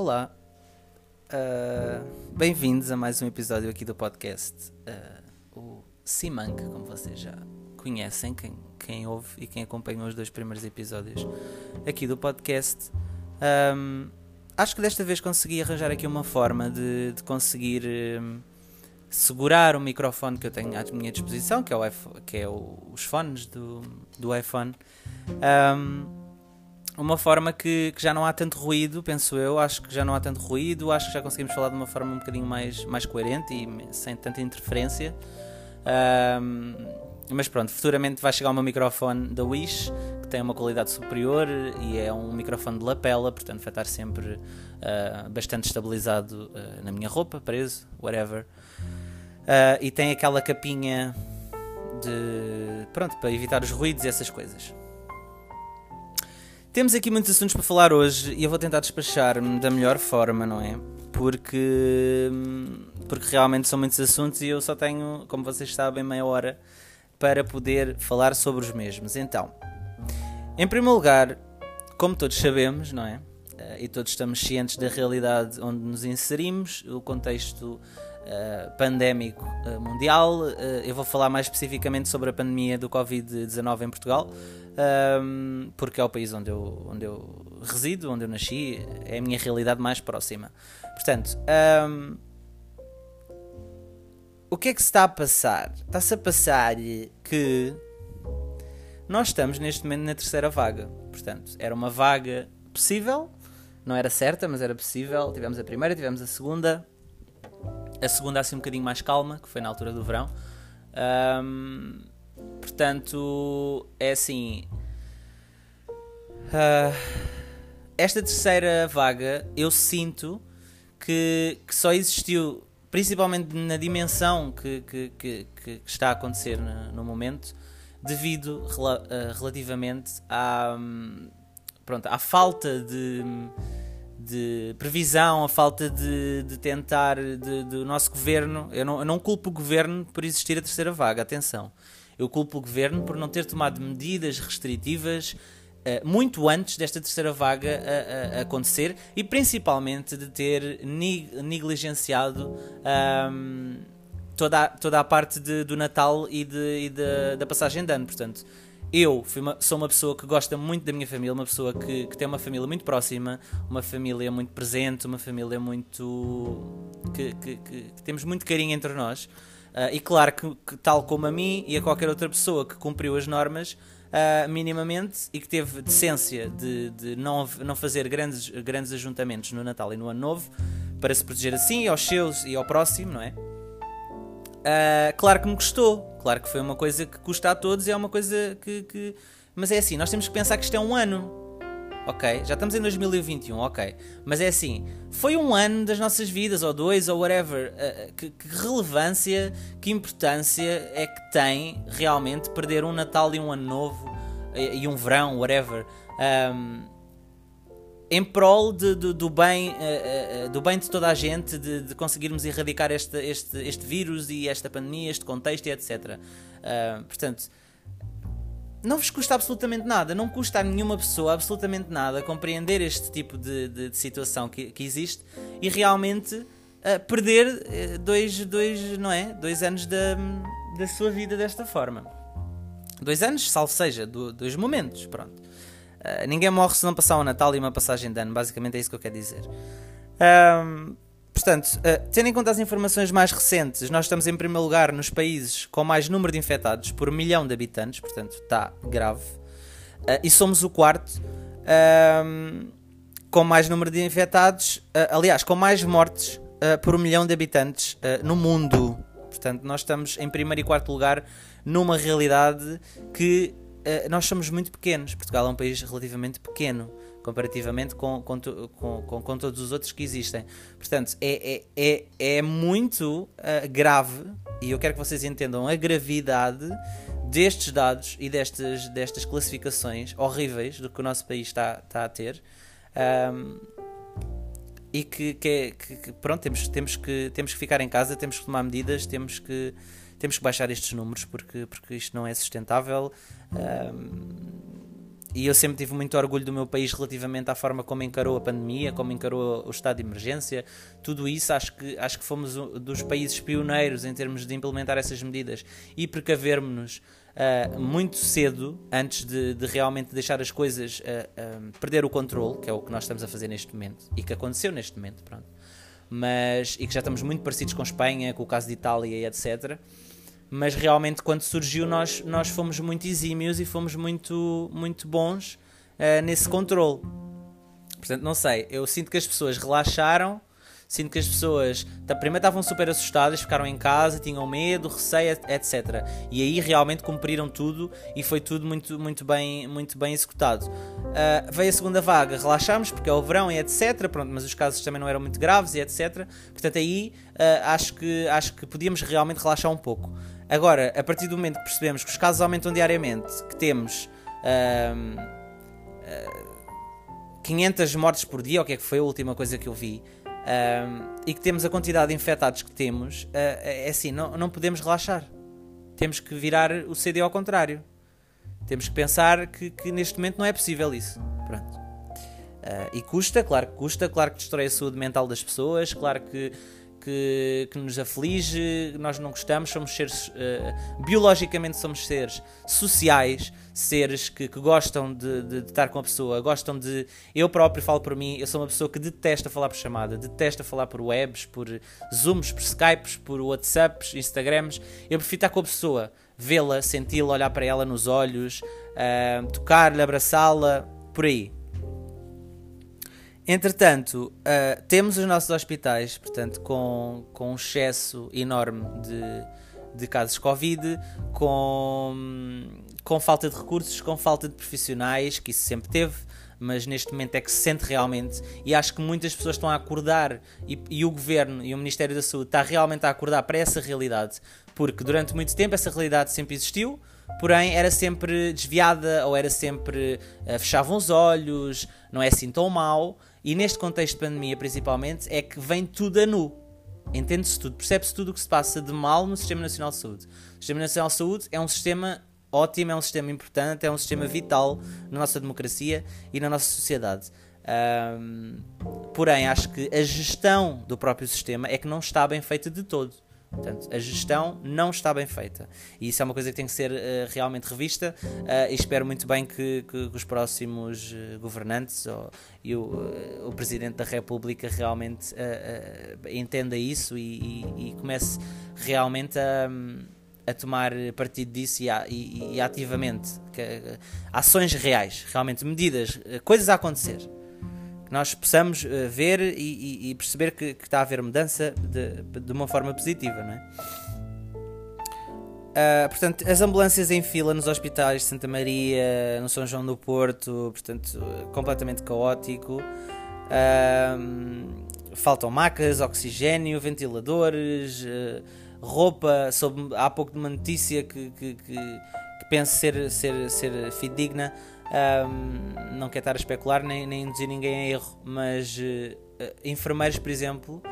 Olá, uh, bem-vindos a mais um episódio aqui do podcast. Uh, o Simank, como vocês já conhecem, quem, quem ouve e quem acompanhou os dois primeiros episódios aqui do podcast. Um, acho que desta vez consegui arranjar aqui uma forma de, de conseguir um, segurar o microfone que eu tenho à minha disposição, que é, o que é o, os fones do, do iPhone. Um, uma forma que, que, já não há tanto ruído, penso eu. Acho que já não há tanto ruído, acho que já conseguimos falar de uma forma um bocadinho mais, mais coerente e sem tanta interferência. Um, mas pronto, futuramente vai chegar o meu microfone da Wish, que tem uma qualidade superior e é um microfone de lapela, portanto vai estar sempre uh, bastante estabilizado uh, na minha roupa, preso, whatever. Uh, e tem aquela capinha de. pronto, para evitar os ruídos e essas coisas. Temos aqui muitos assuntos para falar hoje e eu vou tentar despachar-me da melhor forma, não é? Porque, porque realmente são muitos assuntos e eu só tenho, como vocês sabem, meia hora para poder falar sobre os mesmos. Então, em primeiro lugar, como todos sabemos, não é? Eh, e todos estamos cientes da realidade onde nos inserimos, o contexto uh, pandémico uh, mundial. Uh, eu vou falar mais especificamente sobre a pandemia do Covid-19 em Portugal, um, porque é o país onde eu, onde eu resido, onde eu nasci, é a minha realidade mais próxima. Portanto, um, o que é que se está a passar? Está-se a passar que nós estamos neste momento na terceira vaga. Portanto, era uma vaga possível, não era certa, mas era possível. Tivemos a primeira, tivemos a segunda. A segunda assim um bocadinho mais calma, que foi na altura do verão. Um, portanto, é assim. Uh, esta terceira vaga eu sinto que, que, só existiu, principalmente na dimensão que, que, que, que está a acontecer no, no momento, devido uh, relativamente à, pronto, à falta de de previsão, a falta de, de tentar do nosso governo. Eu não, eu não culpo o governo por existir a terceira vaga, atenção. Eu culpo o governo por não ter tomado medidas restritivas uh, muito antes desta terceira vaga a, a, acontecer e principalmente de ter negligenciado um, toda, a, toda a parte de, do Natal e, de, e de, da passagem de ano. Portanto, eu uma, sou uma pessoa que gosta muito da minha família, uma pessoa que, que tem uma família muito próxima, uma família muito presente, uma família muito. que, que, que temos muito carinho entre nós. Uh, e claro que, que, tal como a mim e a qualquer outra pessoa que cumpriu as normas uh, minimamente e que teve decência de, de não, não fazer grandes, grandes ajuntamentos no Natal e no Ano Novo para se proteger assim aos seus e ao próximo, não é? Uh, claro que me custou, claro que foi uma coisa que custa a todos e é uma coisa que, que. Mas é assim, nós temos que pensar que isto é um ano. Ok? Já estamos em 2021, ok. Mas é assim, foi um ano das nossas vidas, ou dois, ou whatever. Uh, que, que, relevância, que importância é que tem realmente perder um Natal e um Ano Novo e, e um verão, whatever. Um, em prol de, do, bem, uh, uh, do bem de toda a gente, de, de conseguirmos erradicar este, este, este vírus e esta pandemia, este contexto e etc. Portanto, não vos custa absolutamente nada, não custa a nenhuma pessoa absolutamente nada compreender este tipo de, de, de situação que, que, existe e realmente perder dois, dois, não é? dois anos da, da sua vida desta forma. Dois anos, salvo seja, do, dois momentos, pronto. Uh, ninguém morre se não passar um Natal e uma passagem de ano, basicamente é isso que eu quero dizer. Um, portanto, uh, tendo em conta as informações mais recentes, nós estamos em primeiro lugar nos países com mais número de infectados por milhão de habitantes, portanto está grave. Uh, e somos o quarto um, com mais número de infectados, aliás, com mais mortes por milhão de habitantes no mundo. Portanto, nós estamos em primeiro e quarto lugar numa realidade que eh, nós somos muito pequenos. Portugal é um país relativamente pequeno comparativamente com, com, com, com, todos os outros que existem. Portanto, é, é, é, é muito uh, grave e eu quero que vocês entendam a gravidade destes dados e destas, destas classificações horríveis do que o nosso país está, está a ter. Um, e que, que, é, que, que, pronto, temos, temos, que, temos que ficar em casa, temos que tomar medidas, temos que, temos que baixar estes números porque, porque isto não é sustentável. Um, e eu sempre tive muito orgulho do meu país relativamente à forma como encarou a pandemia, como encarou o estado de emergência, tudo isso acho que, acho que fomos dos países pioneiros em termos de implementar essas medidas e precavermos-nos uh, muito cedo, antes de, de, realmente deixar as coisas uh, uh, perder o controle, que é o que nós estamos a fazer neste momento e que aconteceu neste momento, pronto. Mas, e que já estamos muito parecidos com Espanha, com o caso de Itália e etc. Mas realmente, quando surgiu, nós, nós fomos muito exímios e fomos muito, muito bons nesse controle. Portanto, não sei, eu sinto que as pessoas relaxaram Sinto que as pessoas primeiro estavam super assustadas, ficaram em casa, tinham medo, receio, etc. E aí realmente cumpriram tudo e foi tudo muito, muito, bem, muito bem executado. Uh, veio a segunda vaga, relaxámos porque é o verão e etc. Pronto, mas os casos também não eram muito graves e etc. Portanto, aí uh, acho, que, acho que podíamos realmente relaxar um pouco. Agora, a partir do momento que percebemos que os casos aumentam diariamente, que temos. Uh, uh, 500 mortes por dia, o que é que foi a última coisa que eu vi? e que temos a quantidade de infectados que temos, uh, é assim, não, não podemos relaxar. Temos que virar o CD ao contrário. Temos que pensar que, que neste momento não é possível isso. Pronto. Uh, e custa, claro que custa, claro que destrói a saúde mental das pessoas, claro que que, que nos aflige, nós não gostamos, somos seres, uh, biologicamente somos seres sociais, seres que, que gostam de, de, de, estar com a pessoa, gostam de. Eu próprio falo por mim, eu sou uma pessoa que detesta falar por chamada, detesta falar por webs, por zooms, por skypes, por whatsapps, instagrams. Eu prefiro estar com a pessoa, vê-la, senti-la, olhar para ela nos olhos, uh, tocar-lhe, abraçá-la, por aí. Entretanto, uh, temos os nossos hospitais, portanto, com, com um excesso enorme de, de casos Covid, com, com falta de recursos, com falta de profissionais, que isso sempre teve, mas neste momento é que se sente realmente, e acho que muitas pessoas estão a acordar, e, e o Governo e o Ministério da Saúde está realmente a acordar para essa realidade, porque durante muito tempo essa realidade sempre existiu, porém era sempre desviada ou era sempre uh, fechavam os olhos, não é assim tão mau. E neste contexto de pandemia, principalmente, é que vem tudo a nu. Entende-se tudo, percebe-se tudo o que se passa de mal no Sistema Nacional de Saúde. O Sistema Nacional de Saúde é um sistema ótimo, é um sistema importante, é um sistema vital na nossa democracia e na nossa sociedade. Um, porém, acho que a gestão do próprio sistema é que não está bem feita de todo. Portanto, a gestão não está bem feita. E isso é uma coisa que tem que ser uh, realmente revista. Uh, e espero muito bem que, que, que os próximos uh, governantes ou, e o, o, Presidente da República realmente entenda isso e, e, e, comece realmente a, a tomar partido disso e, a, e ativamente. Que, ações reais, realmente, medidas, coisas a acontecer nós possamos uh, ver e, e, e perceber que, que, está a haver mudança de, de uma forma positiva, não é? Uh, portanto, as ambulâncias em fila nos hospitais de Santa Maria, no São João do Porto, portanto, completamente caótico. Uh, faltam macas, oxigênio, ventiladores, uh, roupa. Há pouco de uma notícia que, que, que, que penso ser, ser, ser fidedigna um, não quero estar a especular nem, nem induzir ninguém a erro, mas uh, enfermeiros, por exemplo,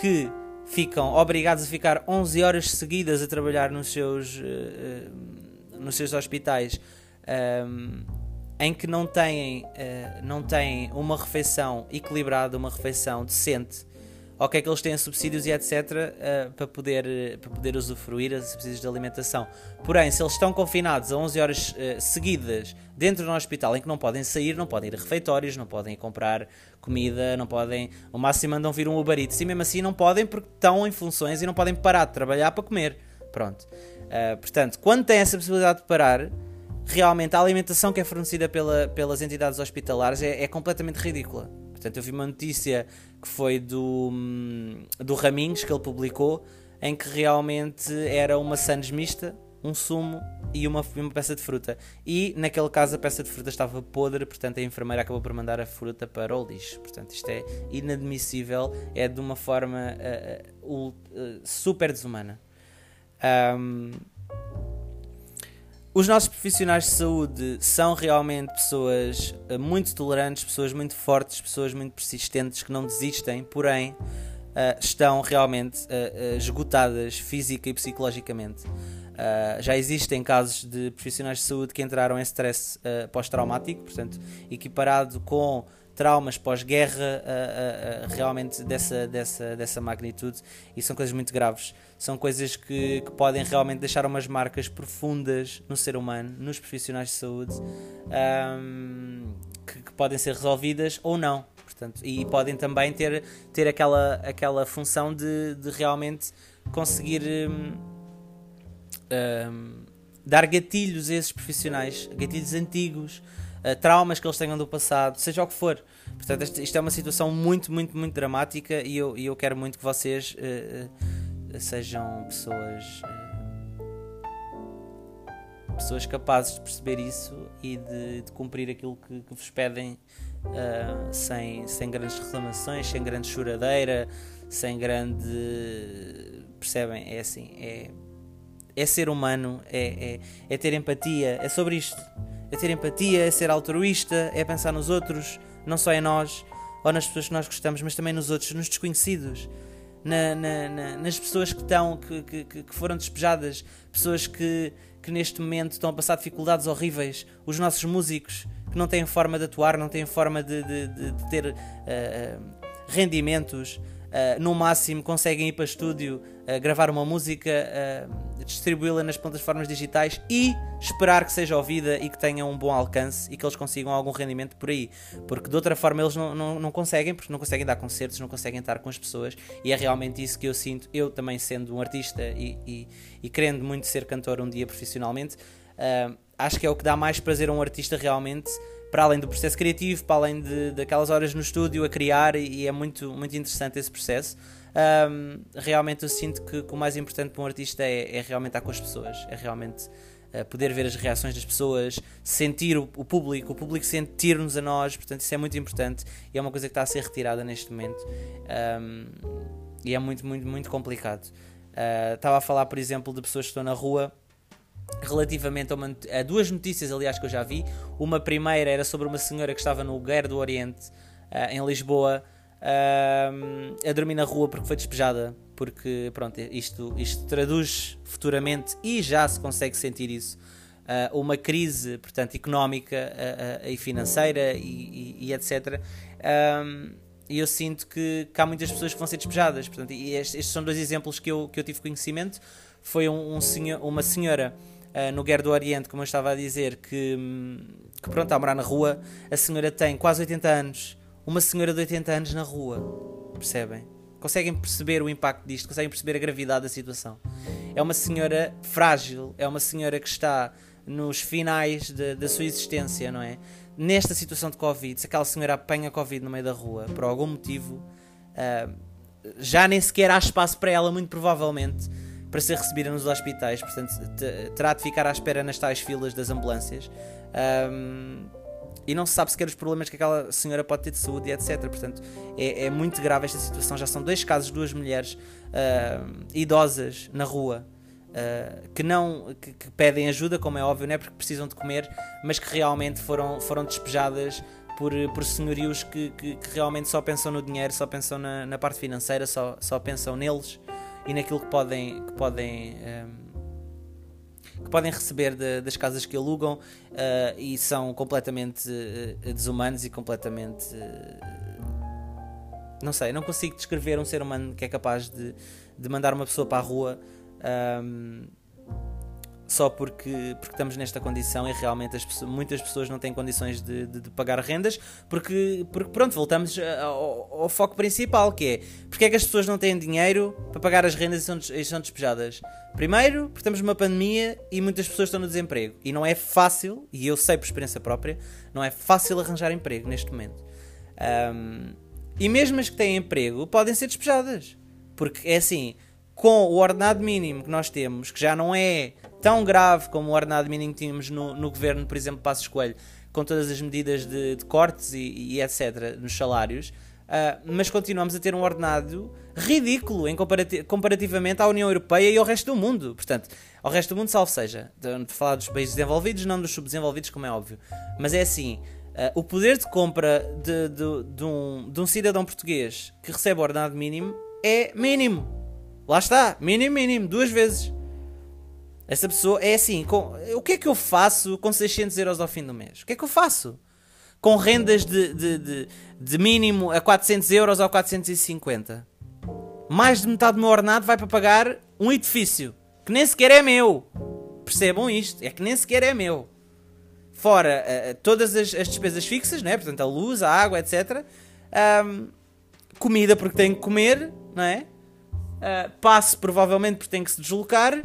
que ficam obrigados a ficar 11 horas seguidas a trabalhar nos seus, uh, nos seus hospitais, um, em que não têm, não têm uma refeição equilibrada, uma refeição decente ok que eles têm subsídios e etc. Uh, para, poder, para poder usufruir os subsídios de alimentação. Porém, se eles estão confinados a 11 horas uh, seguidas dentro de um hospital em que não podem sair, não podem ir a refeitórios, não podem comprar comida, não podem. O máximo mandam vir um Uber Eats e mesmo assim não podem porque estão em funções e não podem parar de trabalhar para comer. Pronto. Uh, portanto, quando têm essa possibilidade de parar, realmente a alimentação que é fornecida pela, pelas entidades hospitalares é, é completamente ridícula. Portanto, eu vi uma notícia que foi do, do Raminhos que ele publicou, em que realmente era uma sandes mista, um sumo e uma, uma peça de fruta. E naquele caso a peça de fruta estava podre, portanto a enfermeira acabou por mandar a fruta para o lixo. Portanto, isto é inadmissível, é de uma forma uh, uh, super desumana. Um, os nossos profissionais de saúde são realmente pessoas eh, muito tolerantes, pessoas muito fortes, pessoas muito persistentes que não desistem, porém uh, estão realmente uh, esgotadas física e psicologicamente. Uh, já existem casos de profissionais de saúde que entraram em stress uh, pós-traumático, portanto, equiparado com traumas pós-guerra uh, realmente dessa, dessa, dessa magnitude e são coisas muito graves. São coisas que, que podem realmente deixar umas marcas profundas no ser humano, nos profissionais de saúde, um, que, que, podem ser resolvidas ou não. Portanto, e podem também ter, ter aquela, aquela função de, de realmente conseguir. Um, um, dar gatilhos a esses profissionais, gatilhos antigos, uh, traumas que eles tenham do passado, seja o que for. Portanto, isto, isto é uma situação muito, muito, muito dramática e eu, e eu quero muito que vocês uh, uh, sejam pessoas. pessoas capazes de perceber isso e de, de cumprir aquilo que, que vos pedem sem, sem grandes reclamações, sem grande choradeira, sem grande. percebem? É assim, é é ser humano, é, é, é ter empatia, é sobre isto. É ter empatia, é ser altruísta, é pensar nos outros, não só em nós ou nas pessoas que nós gostamos, mas também nos outros, nos desconhecidos, na, na, na, nas pessoas que, estão, que, que, que foram despejadas, pessoas que, que neste momento estão a passar dificuldades horríveis, os nossos músicos que não têm forma de atuar, não têm forma de, de, de, de ter uh, rendimentos, uh, no máximo conseguem ir para estúdio, uh, gravar uma música, uh, distribuí-la nas plataformas digitais e esperar que seja ouvida e que tenha um bom alcance e que eles consigam algum rendimento por aí. Porque de outra forma eles não, não, não conseguem, porque não conseguem dar concertos, não conseguem estar com as pessoas e é realmente isso que eu sinto, eu também sendo um artista e, e, e querendo muito ser cantor um dia profissionalmente, acho que é o que dá mais prazer a um artista realmente para além do processo criativo, para além de, daquelas horas no estúdio a criar, e é muito, muito interessante esse processo. Um, realmente eu sinto que, que, o mais importante para um artista é, é realmente estar com as pessoas, é realmente uh, poder ver as reações das pessoas, sentir o, o público, o público sentir-nos a nós, portanto isso é muito importante e é uma coisa que está a ser retirada neste momento um, e é muito, muito, muito complicado. Uh, estava a falar, por exemplo, de pessoas que estão na rua relativamente a, uma, a, duas notícias, aliás, que eu já vi. Uma primeira era sobre uma senhora que estava no Guerra do Oriente, uh, em Lisboa, uh, a dormir na rua porque foi despejada. Porque, pronto, isto, isto traduz futuramente, e já se consegue sentir isso, uh, uma crise, portanto, económica e financeira e, e, e etc. E eu sinto que, que, há muitas pessoas que vão ser despejadas. Portanto, e estes, estes são dois exemplos que eu, que eu tive conhecimento. Foi um, um senhor, uma senhora uh, no Guerra do Oriente, como eu estava a dizer, que, que pronto, a morar na rua. A senhora tem quase 80 anos. Uma senhora de 80 anos na rua. Percebem? Conseguem perceber o impacto disto, conseguem perceber a gravidade da situação. É uma senhora frágil, é uma senhora que está nos finais de, da sua existência, não é? Nesta situação de Covid, se aquela senhora apanha Covid no meio da rua, por algum motivo, uh, já nem sequer há espaço para ela, muito provavelmente para ser recebida nos hospitais, portanto terá de ficar à espera nas tais filas das ambulâncias. Um, e não se sabe sequer os problemas que aquela senhora pode ter de saúde e etc. Portanto, é, é muito grave esta situação. Já são dois casos, duas mulheres uh, idosas na rua uh, que não que, que, pedem ajuda, como é óbvio, não é porque precisam de comer, mas que realmente foram, foram despejadas por, por senhorios que, que, que realmente só pensam no dinheiro, só pensam na, na parte financeira, só, só pensam neles e naquilo que podem, que podem, ehm, que podem receber de, das casas que alugam uh, e são completamente uh, desumanos e completamente. Uh, não sei, não consigo descrever um ser humano que é capaz de, de mandar uma pessoa para a rua. Ehm, só porque, porque estamos nesta condição e realmente as, muitas pessoas não têm condições de, de, de pagar rendas, porque, porque pronto, voltamos ao, ao, foco principal, que é porque é que as pessoas não têm dinheiro para pagar as rendas e são, e são despejadas? Primeiro, porque estamos numa pandemia e muitas pessoas estão no desemprego. E não é fácil, e eu sei por experiência própria, não é fácil arranjar emprego neste momento. Um, e mesmo as que têm emprego podem ser despejadas. Porque é assim, com o ordenado mínimo que nós temos, que já não é tão grave como o ordenado mínimo que tínhamos no, no governo, por exemplo, Passos Coelho, com todas as medidas de, de cortes e, e, etc. nos salários, uh, mas continuamos a ter um ordenado ridículo em comparati comparativamente à União Europeia e ao resto do mundo. Portanto, ao resto do mundo, salvo seja, de falar dos países desenvolvidos, não dos subdesenvolvidos, como é óbvio. Mas é assim. Uh, o poder de compra de, de, de, um, de um cidadão português que recebe o ordenado mínimo é mínimo. Lá está, mínimo, mínimo, duas vezes. Essa pessoa é assim: com, o que é que eu faço com 600 euros ao fim do mês? O que é que eu faço? Com rendas de, de, de, de mínimo a 400 euros ou 450. Mais de metade do meu ordenado vai para pagar um edifício que nem sequer é meu. Percebam isto: é que nem sequer é meu. Fora uh, todas as, as, despesas fixas, né? portanto, a luz, a água, etc. Um, comida porque tenho que comer, não é? Uh, passe provavelmente porque tenho que se deslocar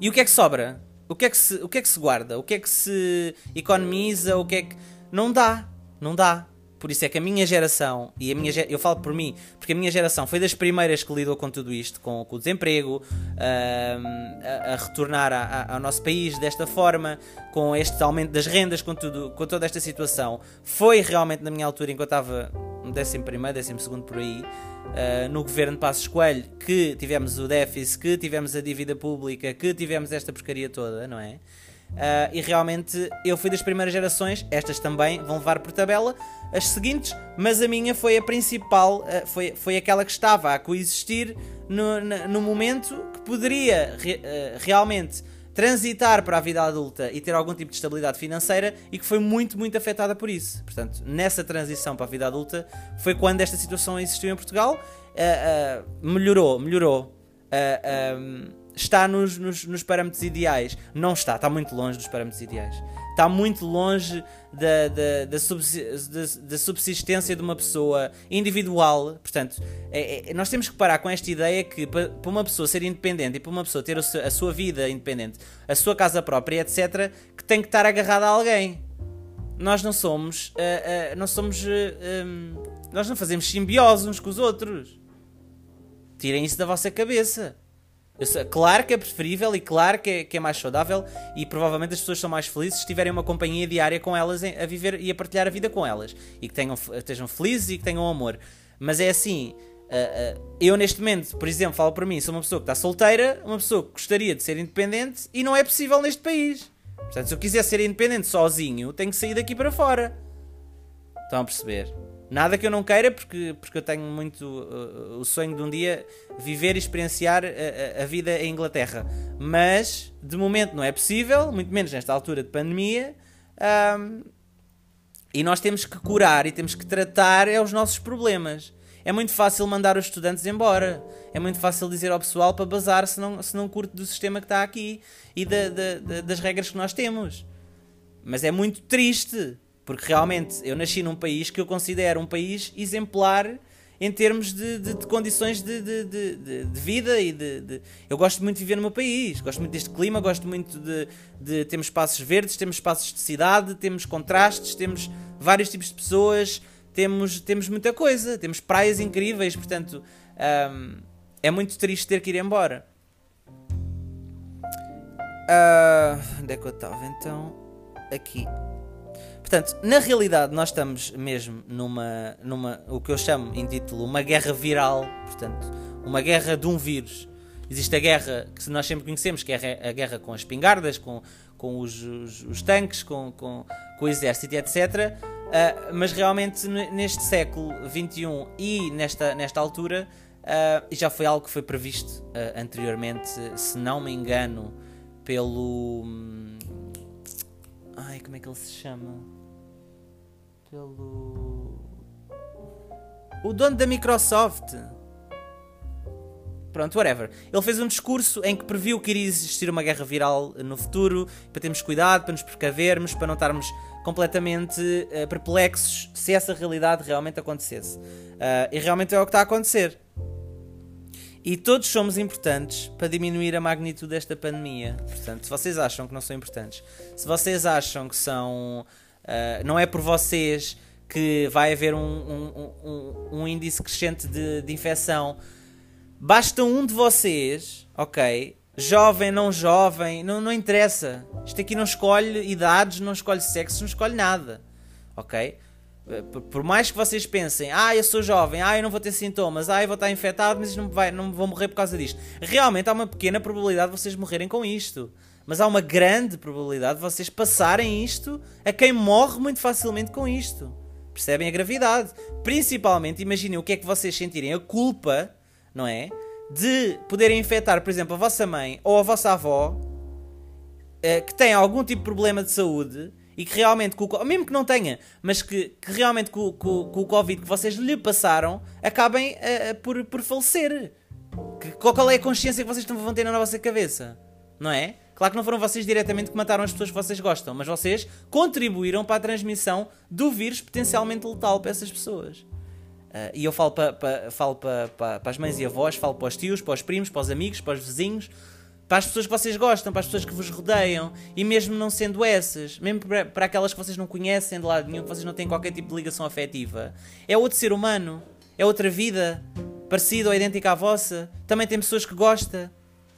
e o que é que sobra? O que é que se, o que é que se guarda? O que é que se economiza? O que é que. Não dá. Não dá. Por isso é que a minha geração, e a minha eu falo por mim, porque a minha geração foi das primeiras que lidou com tudo isto, com, com o desemprego, a, a, retornar a, a, ao nosso país desta forma, com este aumento das rendas, com, tudo, com toda esta situação. Foi realmente na minha altura, enquanto eu estava no 11 primeiro, 12 segundo por aí, uh, no governo de Passos Coelho, que tivemos o déficit, que tivemos a dívida pública, que tivemos esta porcaria toda, não é? Uh, e realmente eu fui das primeiras gerações, estas também vão levar por tabela as seguintes, mas a minha foi a principal, uh, foi, foi aquela que estava a coexistir no, no, no momento que poderia re, uh, realmente transitar para a vida adulta e ter algum tipo de estabilidade financeira e que foi muito, muito afetada por isso. Portanto, nessa transição para a vida adulta foi quando esta situação existiu em Portugal. Melhorou, melhorou. Um, está nos, nos, nos, parâmetros ideais. Não está, está muito longe dos parâmetros ideais. Está muito longe da, da, da, subsistência de uma pessoa individual. Portanto, é, é, nós temos que parar com esta ideia que para, para uma pessoa ser independente e para uma pessoa ter a sua vida independente, a sua casa própria, etc., que tem que estar agarrada a alguém. Nós não somos. Uh, uh, não somos. Uh, um, nós não fazemos simbiose uns com os outros. Tirem isso da vossa cabeça. Sei, claro que é preferível e claro que é, que é, mais saudável e provavelmente as pessoas são mais felizes se tiverem uma companhia diária com elas a viver e a partilhar a vida com elas e que tenham, estejam felizes e que tenham amor. Mas é assim, uh, uh, eu neste momento, por exemplo, falo para mim, sou uma pessoa que está solteira, uma pessoa que gostaria de ser independente e não é possível neste país. Portanto, se eu quiser ser independente sozinho, tenho que sair daqui para fora. Estão a perceber? Nada que eu não queira, porque, porque eu tenho muito uh, o sonho de um dia viver e experienciar a, a, vida em Inglaterra. Mas, de momento, não é possível, muito menos nesta altura de pandemia. Um, e nós temos que curar e temos que tratar é os nossos problemas. É muito fácil mandar os estudantes embora. É muito fácil dizer ao pessoal para bazar se não, se não curte do sistema que está aqui e da, da, das regras que nós temos. Mas é muito triste porque realmente eu nasci num país que eu considero um país exemplar em termos de, de, de condições de, de, vida e de, Eu gosto muito de viver no meu país, gosto muito deste clima, gosto muito de, de. Temos espaços verdes, temos espaços de cidade, temos contrastes, temos vários tipos de pessoas, temos, temos muita coisa, temos praias incríveis, portanto um, é muito triste ter que ir embora. Uh, onde é que eu estava então? Aqui. Portanto, na realidade, nós estamos mesmo numa, numa o que eu chamo em título, uma guerra viral, portanto, uma guerra de um vírus. Existe a guerra que nós sempre conhecemos, que é a guerra com as espingardas, com, com os, os, os tanques, com, com, com, o exército, etc. Uh, mas realmente neste século XXI e nesta, nesta altura, uh, já foi algo que foi previsto uh, anteriormente, se não me engano, pelo. Hum, ai, como é que ele se chama? Pelo. O dono da Microsoft. Pronto, whatever. Ele fez um discurso em que previu que iria existir uma guerra viral no futuro, para termos cuidado, para nos precavermos, para não estarmos completamente uh, perplexos se essa realidade realmente acontecesse. Uh, e realmente é o que está a acontecer. E todos somos importantes para diminuir a magnitude desta pandemia. Portanto, se vocês acham que não são importantes, se vocês acham que são Uh, não é por vocês que vai haver um, um, um, um índice crescente de, de, infecção. Basta um de vocês, ok? Jovem, não jovem, não, não interessa. Isto aqui não escolhe idades, não escolhe sexo, não escolhe nada, ok? Por mais que vocês pensem, ah, eu sou jovem, ah, eu não vou ter sintomas, ah, eu vou estar infectado, mas não, vai, não vou morrer por causa disto. Realmente há uma pequena probabilidade de vocês morrerem com isto mas há uma grande probabilidade de vocês passarem isto a quem morre muito facilmente com isto. Percebem a gravidade? Principalmente, imaginem o que é que vocês sentirem a culpa, não é? de poderem infectar, por exemplo, a vossa mãe ou a vossa avó uh, que tem algum tipo de problema de saúde e que realmente, mesmo que não tenha, mas que, que realmente com, com, com, o Covid que vocês lhe passaram, acabem uh, por, por falecer. Que, qual é a consciência que vocês vão ter na vossa cabeça? Não é? Claro que não foram vocês diretamente que mataram as pessoas que vocês gostam, mas vocês contribuíram para a transmissão do vírus potencialmente letal para essas pessoas. Uh, e eu falo para pa, falo as mães e avós, falo para os tios, para os primos, para os amigos, para os vizinhos, para as pessoas que vocês gostam, para as pessoas que vos rodeiam, e mesmo não sendo essas, mesmo para, para aquelas que vocês não conhecem de lado nenhum, que vocês não têm qualquer tipo de ligação afetiva, é outro ser humano, é outra vida, parecida ou idêntica à vossa. Também tem pessoas que gosta,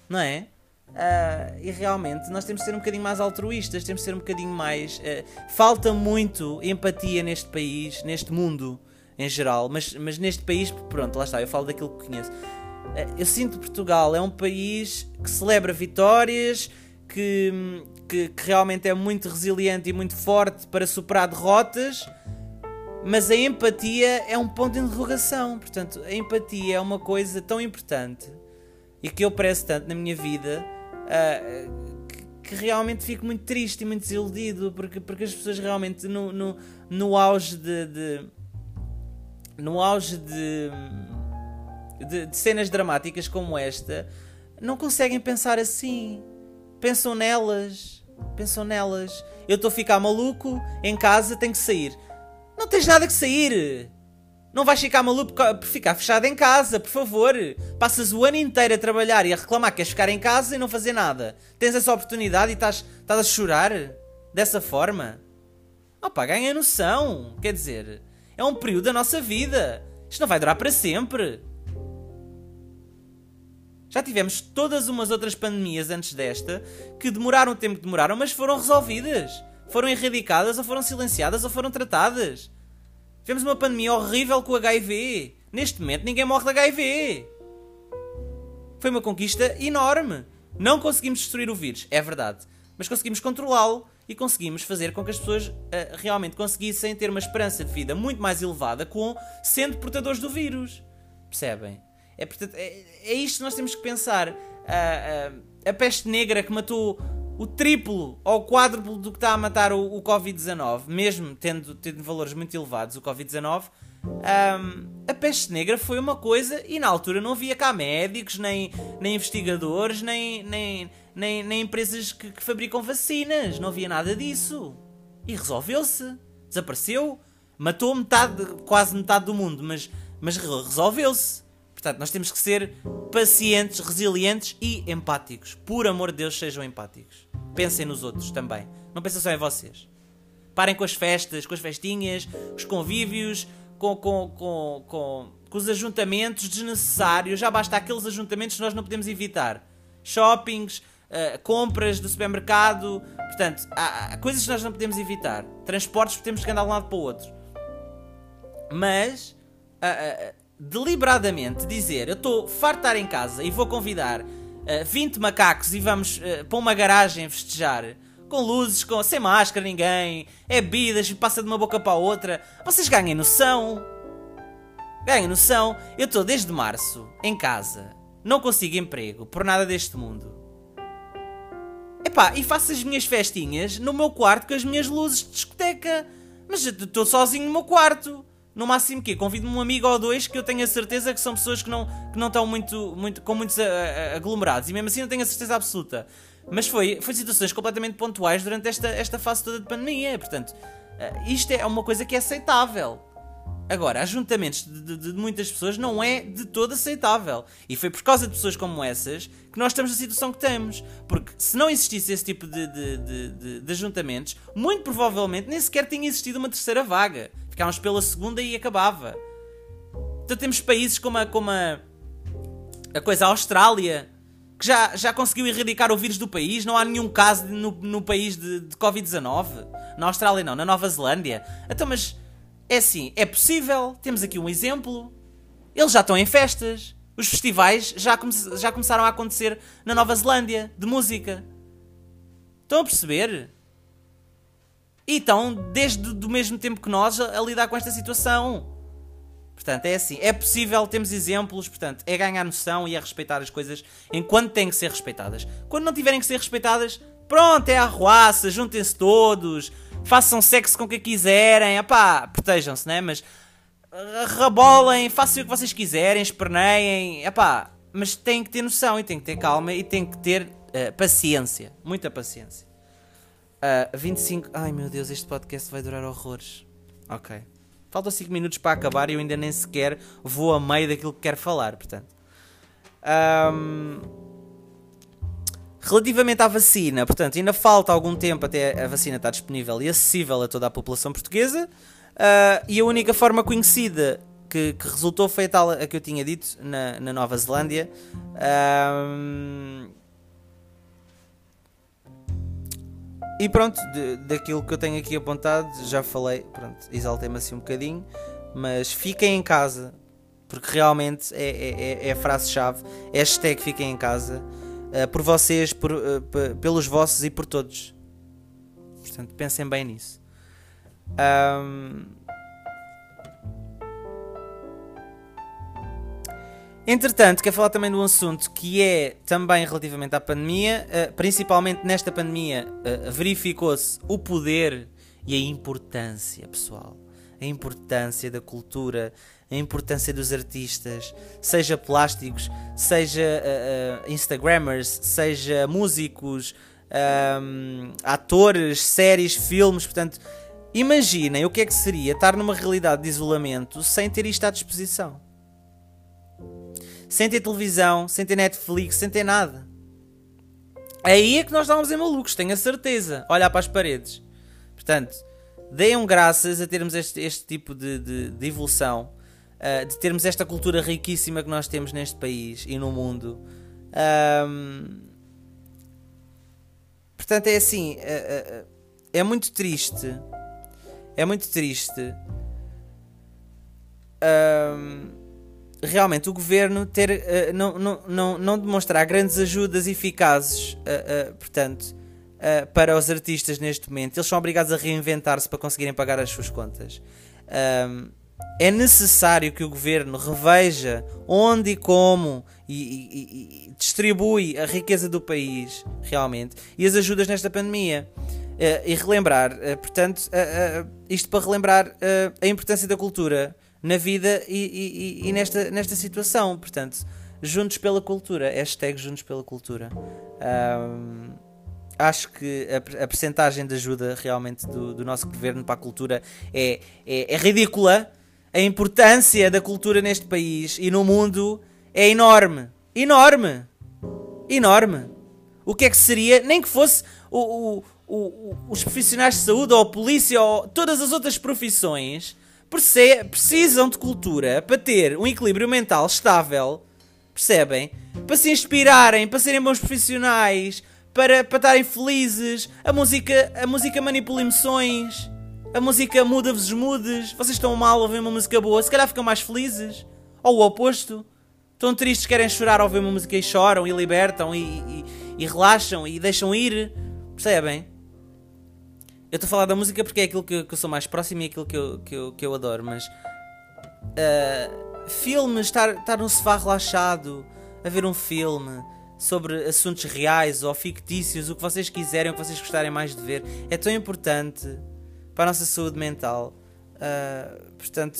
não é? Uh, e realmente nós temos de ser um bocadinho mais altruístas, temos de ser um bocadinho mais. Uh, falta muito empatia neste país, neste mundo em geral, mas, mas neste país, pronto, lá está, eu falo daquilo que conheço. Uh, eu sinto Portugal é um país que celebra vitórias, que, que, que realmente é muito resiliente e muito forte para superar derrotas, mas a empatia é um ponto de interrogação. Portanto, a empatia é uma coisa tão importante e que eu prezo tanto na minha vida que, que, realmente fico muito triste e muito desiludido porque, porque as pessoas realmente no, no, no auge de, de no auge de, de, de, cenas dramáticas como esta não conseguem pensar assim. Pensam nelas. Pensam nelas. Eu estou a ficar maluco em casa tenho que sair. Não tens nada que sair não vais ficar maluco por ficar fechado em casa, por favor. Passas o ano inteiro a trabalhar e a reclamar que queres ficar em casa e não fazer nada. Tens essa oportunidade e estás, estás a chorar dessa forma. Opa, ganha noção. Quer dizer, é um período da nossa vida. Isto não vai durar para sempre. Já tivemos todas umas outras pandemias antes desta que demoraram o tempo que demoraram, mas foram resolvidas. Foram erradicadas, ou foram silenciadas, ou foram tratadas. Tivemos uma pandemia horrível com o HIV. Neste momento ninguém morre de HIV. Foi uma conquista enorme. Não conseguimos destruir o vírus, é verdade. Mas conseguimos controlá-lo e conseguimos fazer com que as pessoas uh, realmente conseguissem ter uma esperança de vida muito mais elevada com sendo portadores do vírus. Percebem? É, portanto, é, é isto que nós temos que pensar. Uh, uh, a peste negra que matou o triplo ou o quádruplo do que está a matar o, o Covid-19, mesmo tendo, tendo valores muito elevados, o Covid-19, um, a peste negra foi uma coisa e na altura não havia cá médicos, nem, nem investigadores, nem, nem, nem, nem empresas que, que fabricam vacinas, não havia nada disso. E resolveu-se, desapareceu, matou metade, quase metade do mundo, mas, mas resolveu-se. Portanto, nós temos que ser pacientes, resilientes e empáticos. Por amor de Deus, sejam empáticos. Pensem nos outros também. Não pensem só em vocês. Parem com as festas, com as festinhas, os convívios, com, com, com, com, com os ajuntamentos desnecessários. Já basta aqueles ajuntamentos que nós não podemos evitar. Shoppings, uh, compras do supermercado. Portanto, há, há, coisas que nós não podemos evitar. Transportes, temos que andar de um lado para o outro. Mas. Uh, uh, deliberadamente dizer eu estou estar em casa e vou convidar uh, eh, 20 macacos e vamos uh, para uma garagem festejar com luzes, com, sem máscara, ninguém, é bebidas passa de uma boca para a outra, vocês ganhem noção. Ganhem noção. Eu estou desde março em casa, não consigo emprego por nada deste mundo. Epá, e faço as minhas festinhas no meu quarto com as minhas luzes de discoteca. Mas estou sozinho no meu quarto no máximo que convido-me um amigo ou dois que eu tenho a certeza que são pessoas que não, que não estão muito, muito, com muitos aglomerados e mesmo assim não tenho a certeza absoluta. Mas foi, foi situações completamente pontuais durante esta, esta fase toda de pandemia. Portanto, eh, isto é uma coisa que é aceitável. Agora, ajuntamentos de, de, de, muitas pessoas não é de todo aceitável. E foi por causa de pessoas como essas que nós estamos na situação que estamos. Porque se não existisse esse tipo de, de, de ajuntamentos, muito provavelmente nem sequer tinha existido uma terceira vaga. Ficávamos pela segunda e acabava. Então temos países como a, como a, a coisa, a Austrália, que já, já conseguiu erradicar o vírus do país, não há nenhum caso no, no país de, de Covid-19. Na Austrália não, na Nova Zelândia. Então, mas é assim, é possível, temos aqui um exemplo. Eles já estão em festas. Os festivais já, come já começaram a acontecer na Nova Zelândia, de música. Estão a perceber? E estão, desde o mesmo tempo que nós, a, a lidar com esta situação. Portanto, é assim, é possível, temos exemplos, portanto, é ganhar noção e é respeitar as coisas enquanto têm que ser respeitadas. Quando não tiverem que ser respeitadas, pronto, é a arruaça, juntem-se todos, façam sexo com quem quiserem, epá, protejam-se, né? Mas rebolem, façam o que vocês quiserem, esperneiem, epá, mas têm que ter noção e têm que ter calma e têm que ter uh, paciência, muita paciência. Uh, 25. Ai meu Deus, este podcast vai durar horrores. Ok. Faltam 5 minutos para acabar e eu ainda nem sequer vou a meio daquilo que quero falar, portanto. Um, relativamente à vacina, portanto, ainda falta algum tempo até a vacina estar disponível e acessível a toda a população portuguesa. Uh, e a única forma conhecida que, que, resultou foi a tal a que eu tinha dito na, na Nova Zelândia. Um, E pronto, de, daquilo que eu tenho aqui apontado, já falei, pronto, exaltei-me assim um bocadinho, mas fiquem em casa, porque realmente é, é, é, é a frase-chave, hashtag fiquem em casa, uh, por vocês, por, uh, pelos vossos e por todos. Portanto, pensem bem nisso. Um, Entretanto, quero falar também de um assunto que é também relativamente à pandemia. Uh, principalmente nesta pandemia, uh, verificou-se o poder e a importância, pessoal. A importância da cultura, a importância dos artistas, seja plásticos, seja uh, Instagrammers, seja músicos, um, atores, séries, filmes. Portanto, imaginem o que é que seria estar numa realidade de isolamento sem ter isto à disposição sem ter televisão, sem ter Netflix, sem ter nada. Aí é que nós estávamos em malucos, tenho a certeza. Olhar para as paredes. Portanto, deem graças a termos este, este tipo de, de, de evolução, uh, de termos esta cultura riquíssima que nós temos neste país e no mundo. Um, portanto, é assim, uh, é muito triste. É muito triste. Um, realmente o governo ter, uh, não, não, não, não demonstrar grandes ajudas eficazes, uh, uh, portanto, para os artistas neste momento. Eles são obrigados a reinventar-se para conseguirem pagar as suas contas. É necessário que o governo reveja onde e como e, e, e, distribui a riqueza do país, realmente, e as ajudas nesta pandemia. e relembrar, portanto, isto para relembrar a importância da cultura na vida e, e, e, nesta, nesta situação. Portanto, juntos pela cultura, hashtag juntos pela cultura. Um, acho que a, a percentagem de ajuda realmente do, do nosso governo para a cultura é, é, é, ridícula. A importância da cultura neste país e no mundo é enorme. Enorme! Enorme! O que é que seria, nem que fosse o, o, o, os profissionais de saúde ou a polícia ou todas as outras profissões precisam de cultura para ter um equilíbrio mental estável, percebem? Para se inspirarem, para serem bons profissionais, para, para estarem felizes. A música, a música manipula emoções, a música muda-vos os moods. Vocês estão mal a ouvir uma música boa, se calhar ficam mais felizes. Ou o oposto. Estão tristes, querem chorar ouvir uma música e choram e libertam e, e, e relaxam e deixam ir. Percebem? Eu estou a falar da música porque é aquilo que, que, eu sou mais próximo e aquilo que eu, que eu, que eu adoro, mas. Uh, filmes, estar, estar num sofá relaxado, a ver um filme sobre assuntos reais ou fictícios, o que vocês quiserem, o que vocês gostarem mais de ver, é tão importante para a nossa saúde mental. Uh, portanto,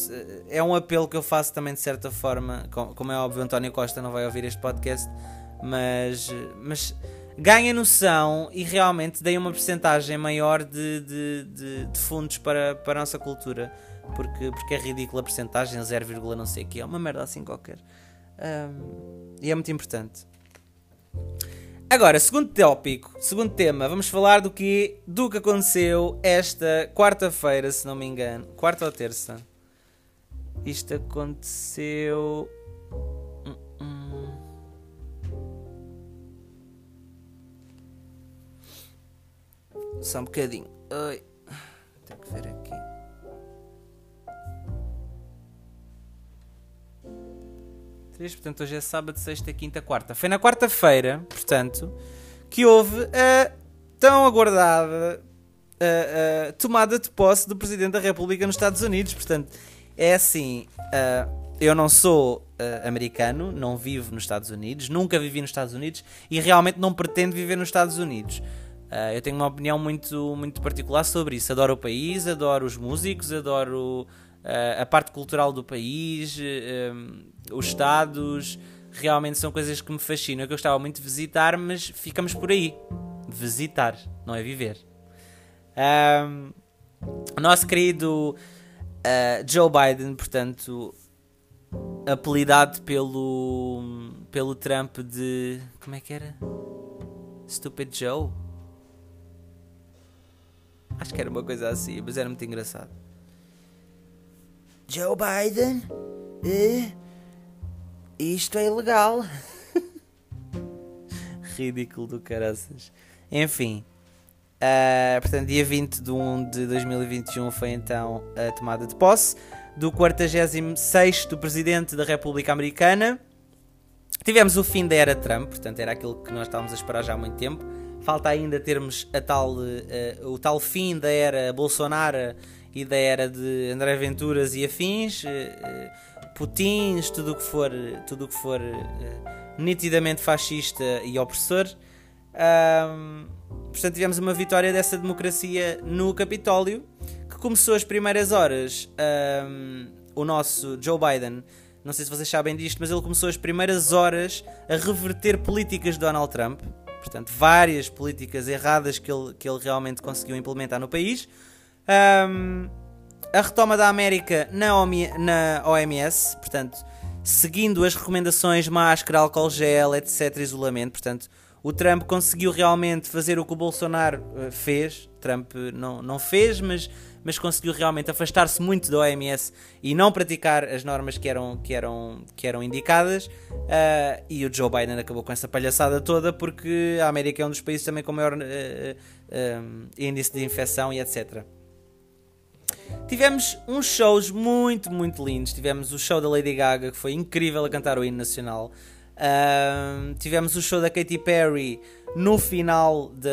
é um apelo que eu faço também de certa forma. Como é óbvio, António Costa não vai ouvir este podcast, mas. mas ganhem noção e realmente deem uma porcentagem maior de, de, de, de, fundos para, para a nossa cultura. Porque, porque é ridícula a porcentagem, 0, não sei o que, é uma merda assim qualquer. Um, e é muito importante. Agora, segundo tópico, segundo tema, vamos falar do que, do que aconteceu esta quarta-feira, se não me engano. Quarta ou terça? Isto aconteceu Só um bocadinho. Ai. Tenho que ver aqui. Três, portanto, hoje é sábado, sexta, quinta, quarta. Foi na quarta-feira, portanto, que houve a tão aguardada a, a tomada de posse do Presidente da República nos Estados Unidos. Portanto, É assim, eu não sou uh, americano, não vivo nos Estados Unidos, nunca vivi nos Estados Unidos e realmente não pretendo viver nos Estados Unidos. Uh, eu tenho uma opinião muito, muito particular sobre isso. Adoro o país, adoro os músicos, adoro uh, a parte cultural do país, os estados. Realmente são coisas que me fascinam, que eu gostava muito de visitar, mas ficamos por aí. Visitar, não é viver. Um, nosso querido Joe Biden, portanto, apelidado pelo pelo Trump de como é que era? Stupid Joe. Acho que era uma coisa assim, mas era muito engraçado. Joe Biden, eh, isto é ilegal. Ridículo do caraças. Enfim, uh, portanto, dia 20 de 1 de 2021 foi então a tomada de posse do 46 Presidente da República Americana. Tivemos o fim da era Trump, portanto era aquilo que nós estávamos a esperar já há muito tempo. Falta ainda termos a tal, uh, o tal fim da era Bolsonaro e da era de André Venturas e afins, uh, Putins, tudo o que for, tudo que for nitidamente fascista e opressor. Um, portanto, tivemos uma vitória dessa democracia no Capitólio começou as primeiras horas, um, o nosso Joe Biden, não sei se vocês sabem disto, mas ele começou as primeiras horas a reverter políticas de Donald Trump. Portanto, várias políticas erradas que ele, que ele realmente conseguiu implementar no país. Um, a retoma da América na, na OMS, portanto, seguindo as recomendações máscara, álcool gel, etc., isolamento. Portanto, o Trump conseguiu realmente fazer o que o Bolsonaro uh, fez. Trump não, não fez, mas mas conseguiu realmente afastar-se muito da OMS e não praticar as normas que eram, que eram, que eram indicadas. Uh, e o Joe Biden acabou com essa palhaçada toda porque a América é um dos países também com maior uh, uh, índice de infecção e etc. Tivemos uns shows muito, muito lindos. Tivemos o show da Lady Gaga, que foi incrível a cantar o hino nacional. tivemos o show da Katy Perry no final de,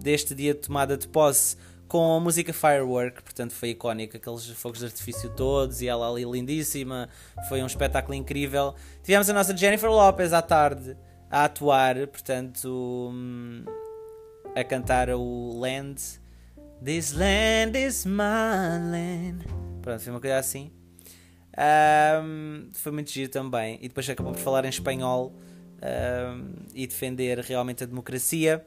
deste dia de tomada de posse com a música Firework, portanto foi icónica, aqueles fogos de artifício todos e ela ali lindíssima, foi um espetáculo incrível. Tivemos a nossa Jennifer Lopez à tarde a atuar, portanto, hum, a cantar o Land. This land is my land. Pronto, foi uma coisa assim. Um, foi muito giro também. E depois acabou por falar em espanhol um, e defender realmente a democracia,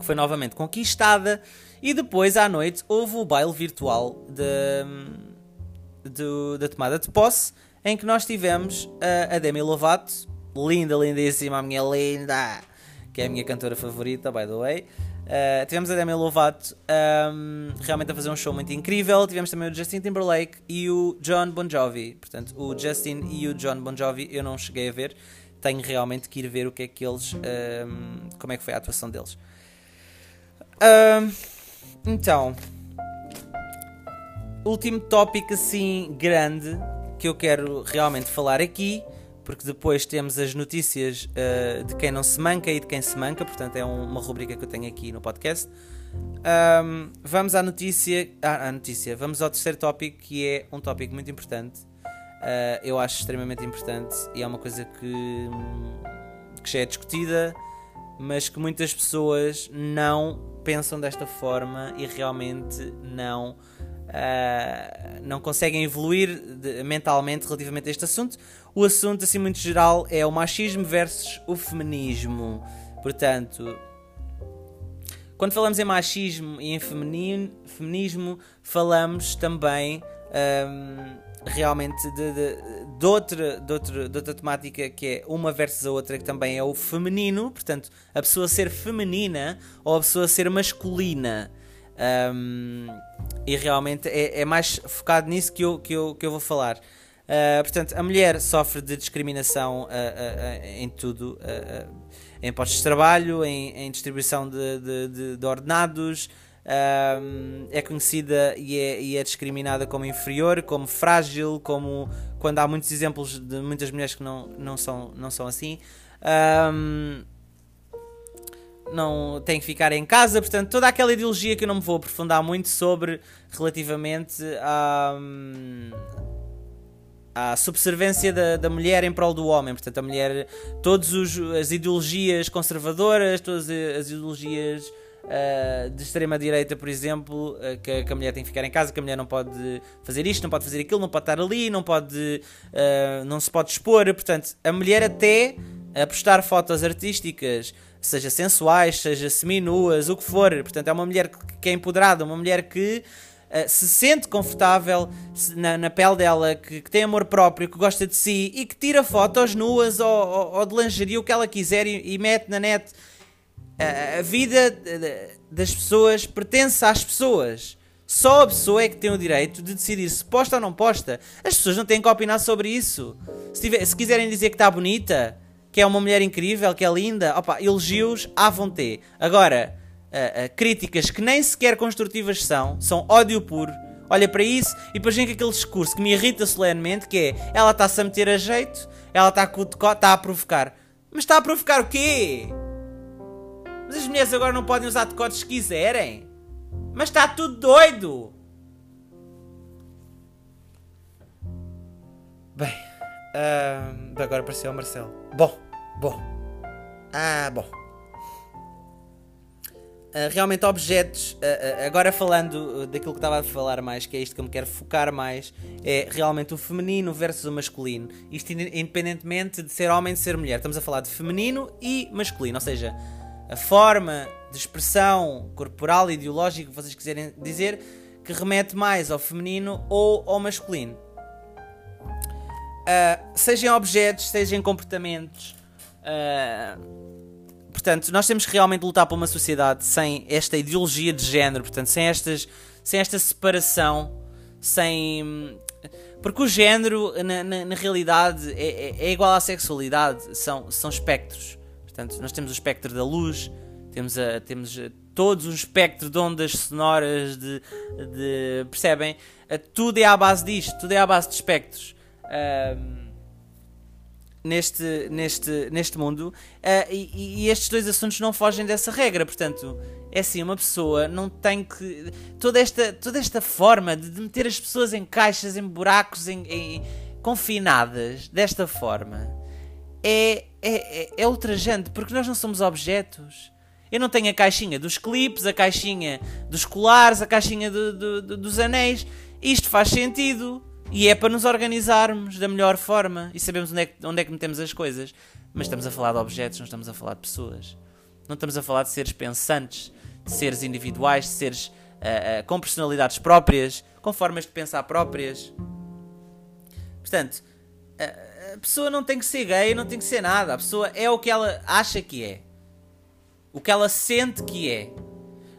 que foi novamente conquistada e depois à noite houve o baile virtual de, de, da tomada de posse, em que nós tivemos a, a Demi Lovato, linda, lindíssima, a minha linda, que é a minha cantora favorita, by the way. Uh, tivemos a Demi Lovato um, realmente a fazer um show muito incrível. Tivemos também o Justin Timberlake e o John Bon Jovi. Portanto, o Justin e o John Bon Jovi eu não cheguei a ver. Tenho realmente que ir ver o que é que eles. Um, como é que foi a atuação deles. Então, último tópico assim grande que eu quero realmente falar aqui, porque depois temos as notícias uh, de quem não se manca e de quem se manca, portanto é um, uma rubrica que eu tenho aqui no podcast. Um, vamos à notícia, ah, à notícia, vamos ao terceiro tópico que é um tópico muito importante. Uh, eu acho extremamente importante e é uma coisa que, que já é discutida, mas que muitas pessoas não pensam desta forma e realmente não, uh, não conseguem evoluir de, mentalmente relativamente a este assunto. O assunto, assim muito geral, é o machismo versus o feminismo. Portanto, quando falamos em machismo e em feminino, feminismo, falamos também. Um, realmente de, de, de, outra, de, outra, de outra temática que é uma versus a outra, que também é o feminino, portanto, a pessoa ser feminina ou a pessoa ser masculina. Um, e realmente é, é, mais focado nisso que eu, que eu, que eu vou falar. Uh, portanto, a mulher sofre de discriminação uh, uh, em tudo, em postos de trabalho, em, em distribuição de, de, de ordenados, um, é conhecida e é, e é, discriminada como inferior, como frágil, como quando há muitos exemplos de muitas mulheres que não, não, são, não são assim. Um, não tem que ficar em casa, portanto, toda aquela ideologia que eu não me vou aprofundar muito sobre relativamente à, à subservência da, da mulher em prol do homem. Portanto, a mulher, todas as ideologias conservadoras, todas as ideologias uh, de extrema-direita, por exemplo, uh, que, que, a mulher tem que ficar em casa, que a mulher não pode fazer isto, não pode fazer aquilo, não pode estar ali, não, pode, uh, não se pode expor. Portanto, a mulher até a postar fotos artísticas seja sensuais, seja seminuas, o que for. Portanto, é uma mulher que é empoderada, uma mulher que uh, se sente confortável na, na pele dela, que, que, tem amor próprio, que gosta de si e que tira fotos nuas ou, ou, ou de lingerie, o que ela quiser e, e mete na net. A vida das pessoas pertence às pessoas. Só a pessoa é que tem o direito de decidir se posta ou não posta. As pessoas não têm que opinar sobre isso. Se, tiver, se quiserem dizer que está bonita, que é uma mulher incrível, que é linda, opa, elogios à vontade. Agora, uh, uh, críticas que nem sequer construtivas são, são ódio puro. Olha para isso e depois vem com aquele discurso que me irrita solenemente, que é, ela está-se a meter a jeito, ela está a, está a provocar. Mas está a provocar o quê? Mas as mulheres agora não podem usar decotes se quiserem. Mas está tudo doido. Bem, uh, agora apareceu o Marcelo. Bom, bom. Ah, bom. Uh, realmente objetos, uh, uh, agora falando daquilo que estava a falar mais, que é isto que eu me quero focar mais, é realmente o feminino versus o masculino. Isto independentemente de ser homem ou de ser mulher. Estamos a falar de feminino e masculino, ou seja, a forma de expressão corporal ideológica que vocês quiserem dizer, que remete mais ao feminino ou ao masculino. Uh, seja em objetos, seja em comportamentos. Uh, portanto, nós temos que realmente lutar por uma sociedade sem esta ideologia de género, portanto, sem, estas, sem esta separação, sem. Porque o género, na, na, na realidade, é, é, é, igual à sexualidade, são, são espectros. Portanto, nós temos o espectro da luz, temos, a, temos todos um espectro de ondas sonoras, de, de percebem? Uh, tudo é à base disto, tudo é à base de espectros neste, neste, neste mundo uh, e, e, estes dois assuntos não fogem dessa regra. Portanto, é assim: uma pessoa não tem que. Toda esta, toda esta forma de, de meter as pessoas em caixas, em buracos, em, em confinadas desta forma é, é, é, é ultrajante porque nós não somos objetos. Eu não tenho a caixinha dos clipes, a caixinha dos colares, a caixinha do, do, do, dos anéis. Isto faz sentido. E é para nos organizarmos da melhor forma e sabemos onde é, que, onde é que metemos as coisas. Mas estamos a falar de objetos, não estamos a falar de pessoas. Não estamos a falar de seres pensantes, de seres individuais, de seres uh, uh, com personalidades próprias, com formas de pensar próprias. Portanto, a, a pessoa não tem que ser gay, não tem que ser nada. A pessoa é o que ela acha que é. O que ela sente que é.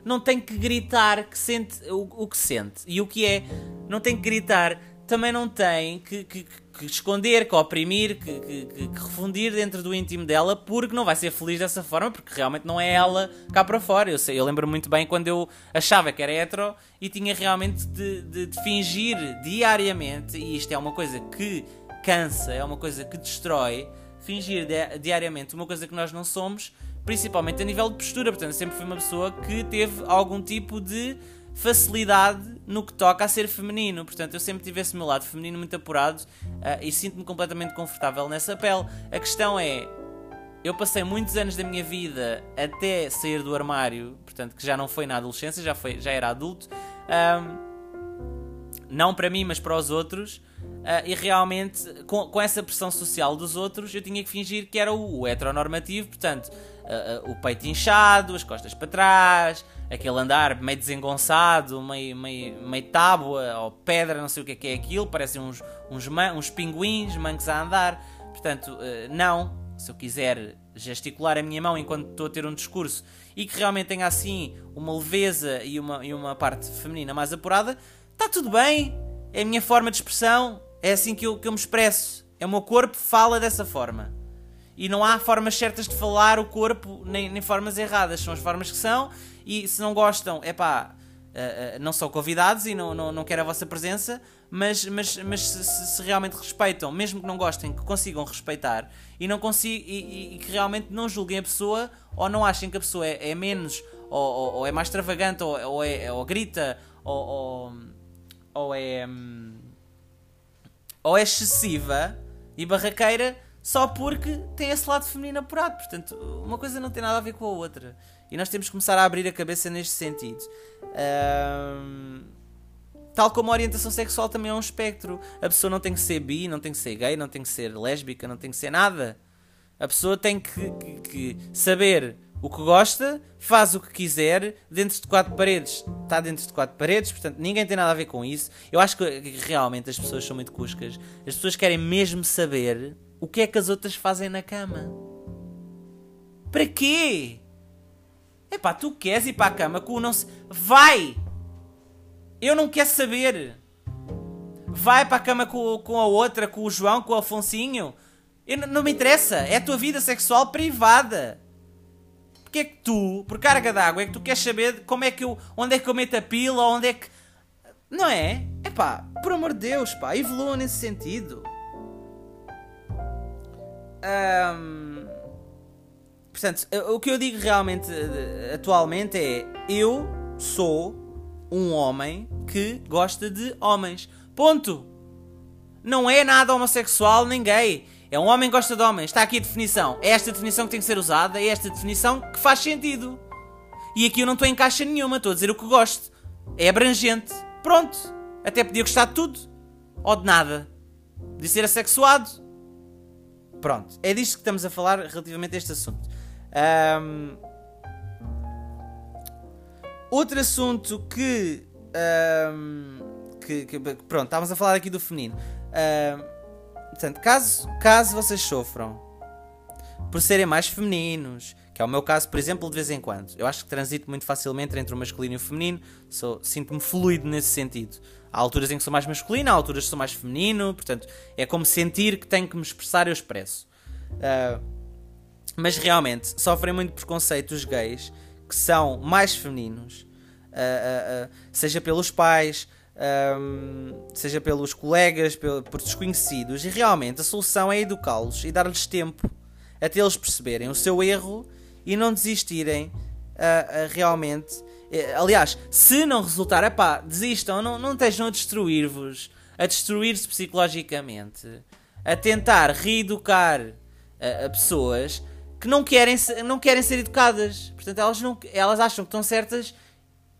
Não tem que gritar que sente o, o que sente. E o que é. Não tem que gritar também não tem que, que, que esconder, que oprimir, que, que, refundir dentro do íntimo dela, porque não vai ser feliz dessa forma, porque realmente não é ela cá para fora. Eu, sei, eu lembro muito bem quando eu achava que era hetero e tinha realmente de, de, de fingir diariamente, e isto é uma coisa que cansa, é uma coisa que destrói, fingir diariamente uma coisa que nós não somos, principalmente a nível de postura. Portanto, sempre fui uma pessoa que teve algum tipo de facilidade no que toca a ser feminino. Portanto, eu sempre tive esse meu lado feminino muito apurado uh, e sinto-me completamente confortável nessa pele. A questão é. Eu passei muitos anos da minha vida até sair do armário, portanto, que já não foi na adolescência, já, foi, já era adulto, um, não para mim, mas para os outros, uh, e realmente, com, com essa pressão social dos outros, eu tinha que fingir que era o, o heteronormativo, portanto, uh, uh, o peito inchado, as costas para trás, aquele andar meio desengonçado, meio, meio, meio tábua ou pedra, não sei o que é que é aquilo, parecem uns, uns, uns pinguins, mancos a andar. Portanto, não. Se eu quiser gesticular a minha mão enquanto estou a ter um discurso e que realmente tenha assim uma leveza e uma, e uma parte feminina mais apurada, está tudo bem. É a minha forma de expressão, é assim que eu, que eu me expresso. É o meu corpo fala dessa forma. E não há formas certas de falar o corpo, nem, nem formas erradas. São as formas que são. E se não gostam, é pá, uh, não são convidados e não, não, não querem a vossa presença, mas, mas, mas se, se, realmente respeitam, mesmo que não gostem, que consigam respeitar e, não consigam, e, e, que realmente não julguem a pessoa ou não achem que a pessoa é, é menos ou, ou, ou, é mais extravagante ou, ou, é, ou grita ou, ou, ou é hum, ou é excessiva e barraqueira só porque tem esse lado feminino apurado. Portanto, uma coisa não tem nada a ver com a outra. E nós temos que começar a abrir a cabeça neste sentido. Um, tal como a orientação sexual também é um espectro. A pessoa não tem que ser bi, não tem que ser gay, não tem que ser lésbica, não tem que ser nada. A pessoa tem que, que, que saber o que gosta, faz o que quiser, dentro de quatro paredes. Está dentro de quatro paredes, portanto ninguém tem nada a ver com isso. Eu acho que realmente as pessoas são muito cuscas. As pessoas querem mesmo saber o que é que as outras fazem na cama. Para quê? É pá, tu queres ir para a cama com o não se. Vai! Eu não quero saber. Vai para a cama com, com a outra, com o João, com o Afonsinho. Eu, não me interessa. É a tua vida sexual privada. Porque é que tu, por carga d'água, é que tu queres saber como é que eu. onde é que eu meto a pila, onde é que. Não é? É pá, por amor de Deus, pá, evolua nesse sentido. Um, portanto, o que eu digo realmente eh, atualmente é: eu sou um homem que gosta de homens. Ponto. Não é nada homossexual nem gay. É um homem que gosta de homens. Está aqui a definição. É esta definição que tem que ser usada. É esta definição que faz sentido. E aqui eu não estou em caixa nenhuma. Estou a dizer o que gosto. É abrangente. Pronto. Até podia gostar de tudo. Ou de nada. De ser assexuado. Pronto. É disto que estamos a falar relativamente a este assunto. Um... Outro assunto que, um... que, que, Pronto, estávamos a falar aqui do feminino. Portanto, caso, caso vocês sofram por serem mais femininos, que é o meu caso, por exemplo, de vez em quando, eu acho que transito muito facilmente entre o masculino e o feminino, sinto-me fluido nesse sentido. Há alturas em que sou mais masculino, há alturas que sou mais feminino, portanto, é como sentir que tenho que me expressar, eu expresso. Uh, mas realmente, sofrem muito preconceito os gays que são mais femininos, uh, uh, seja pelos pais, um, seja pelos colegas, por desconhecidos, e realmente a solução é educá-los e dar-lhes tempo até eles perceberem o seu erro e não desistirem uh, uh, realmente. Uh, aliás, se não resultar, epá, desistam, não, não estejam a destruir-vos, a destruir-se psicologicamente, a tentar reeducar a pessoas que não querem, não querem ser educadas. Portanto, elas, não, elas acham que estão certas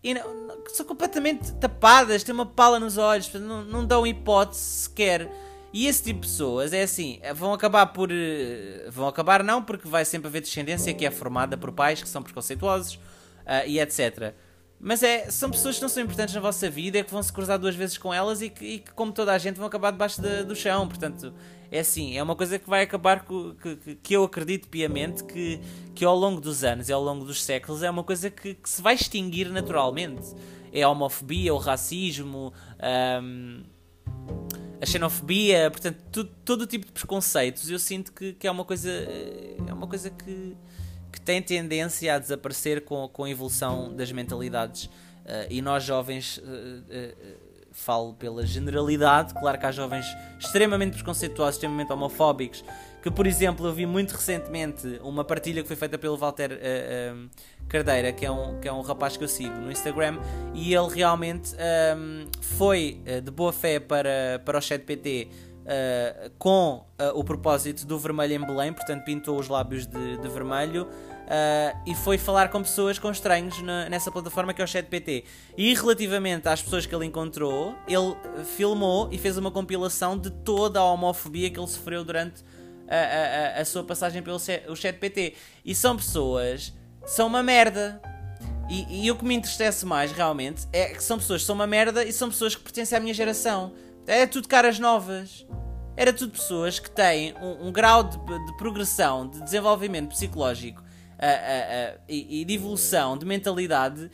e não, são completamente tapadas, têm uma pala nos olhos, não, não dão hipótese sequer. E esse tipo de pessoas é assim, vão acabar por. Eh, vão acabar não, porque vai sempre haver descendência que é formada por pais que são preconceituosos uh, e etc. Mas é, são pessoas que não são importantes na vossa vida, é que vão se cruzar duas vezes com elas e que, e que como toda a gente, vão acabar debaixo de, do chão. Portanto, é assim, é uma coisa que vai acabar com, que, que eu acredito piamente que, que ao longo dos anos e ao longo dos séculos é uma coisa que, que se vai extinguir naturalmente. É a homofobia, o racismo, um, a xenofobia, portanto, tudo, todo o tipo de preconceitos. Eu sinto que, que é uma coisa, é uma coisa que, que tem tendência a desaparecer com, com a evolução das mentalidades. Uh, e nós jovens. Uh, uh, falo pela generalidade, claro que há jovens extremamente preconceituosos, extremamente homofóbicos, que por exemplo eu vi muito recentemente uma partilha que foi feita pelo Walter uh, uh, Cardeira, que é, um, que é um rapaz que eu sigo no Instagram, e ele realmente um, foi uh, de boa fé para, para o chat PT com o propósito do vermelho em Belém, portanto pintou os lábios de, de vermelho Uh, e foi falar com pessoas, com estranhos na, nessa plataforma que é o ChatPT. E relativamente às pessoas que ele encontrou, ele filmou e fez uma compilação de toda a homofobia que ele sofreu durante a, a, a sua passagem pelo o ChatPT. E são pessoas, são uma merda. E, e, o que me entristece mais realmente é que são pessoas que são uma merda e são pessoas que pertencem à minha geração. É tudo caras novas. Era tudo pessoas que têm um, um grau de, de progressão, de desenvolvimento psicológico e, e de evolução de mentalidade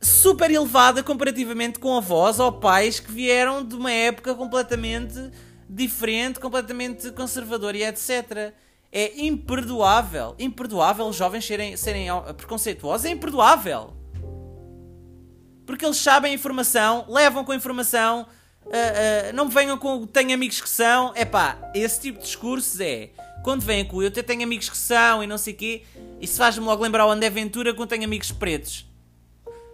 super elevada comparativamente com avós ou pais que vieram de uma época completamente diferente, completamente conservadora e etc. É imperdoável, imperdoável os jovens serem, serem preconceituosos, é imperdoável. porque eles sabem a informação, levam com a informação, uh, uh, não venham com tenho amigos que são. É pá, esse tipo de discursos é quando vêm com eu até tenho amigos que são e não sei o quê, isso faz-me logo lembrar o André Ventura quando tenho amigos pretos.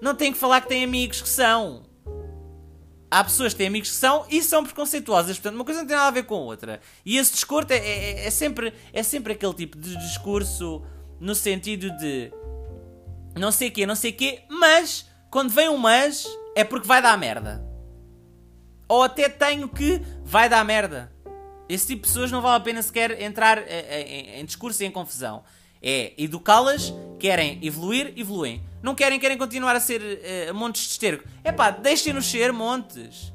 Não tem que falar que tem amigos que são. Há pessoas que têm amigos que são e são preconceituosas, portanto, uma coisa não tem nada a ver com outra. E esse discurso é, é, é sempre, é sempre aquele tipo de discurso no sentido de não sei quê, não sei quê, mas quando vem um mas é porque vai dar merda. Ou até tenho que vai dar merda. Esse tipo de pessoas não vale a pena sequer entrar em, eh, eh, em, discurso e em confusão. É educá-las, querem evoluir, evoluem. Não querem, querem continuar a ser uh, montes de esterco. É pá, deixem-nos ser montes.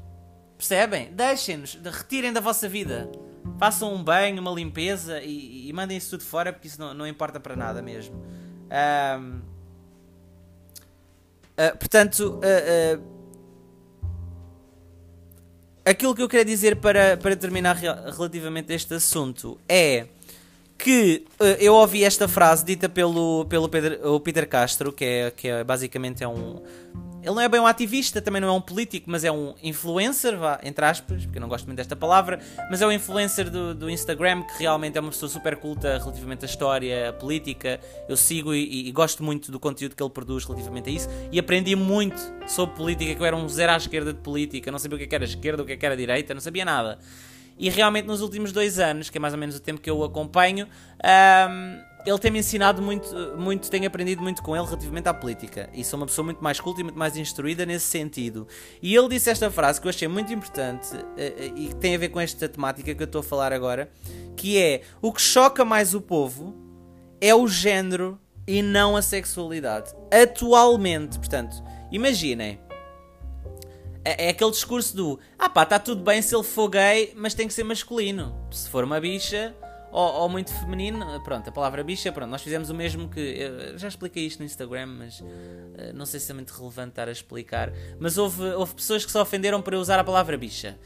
Percebem? Deixem-nos, retirem da vossa vida. Façam um banho, uma limpeza e, e mandem isso tudo fora porque isso não, não importa para nada mesmo. Um, uh, portanto, uh, uh, aquilo que eu queria dizer para, para terminar relativamente a este assunto é que uh, eu ouvi esta frase dita pelo, pelo Pedro, o Peter Castro, que é, que é basicamente é um. Ele não é bem um ativista, também não é um político, mas é um influencer, vá, entre aspas, porque eu não gosto muito desta palavra, mas é um influencer do, do Instagram que realmente é uma pessoa super culta relativamente à história, à política. Eu sigo e, e, gosto muito do conteúdo que ele produz relativamente a isso e aprendi muito sobre política, que eu era um zero à esquerda de política, não sabia o que é era esquerda, o que é era direita, não sabia nada. E realmente nos últimos dois anos, que é mais ou menos o tempo que eu o acompanho, um, ele tem-me ensinado muito, muito, tenho aprendido muito com ele relativamente à política. E sou uma pessoa muito mais culta e muito mais instruída nesse sentido. E ele disse esta frase que eu achei muito importante uh, e que tem a ver com esta temática que eu estou a falar agora, que é o que choca mais o povo é o género e não a sexualidade. Atualmente, portanto, imaginem é, é, aquele discurso do ah pá, está tudo bem se ele for gay, mas tem que ser masculino. Se for uma bicha ou, ou, muito feminino, pronto, a palavra bicha, pronto, nós fizemos o mesmo que. já expliquei isto no Instagram, mas uh, não sei se é muito relevante estar a explicar. Mas houve, houve pessoas que se ofenderam por eu usar a palavra bicha.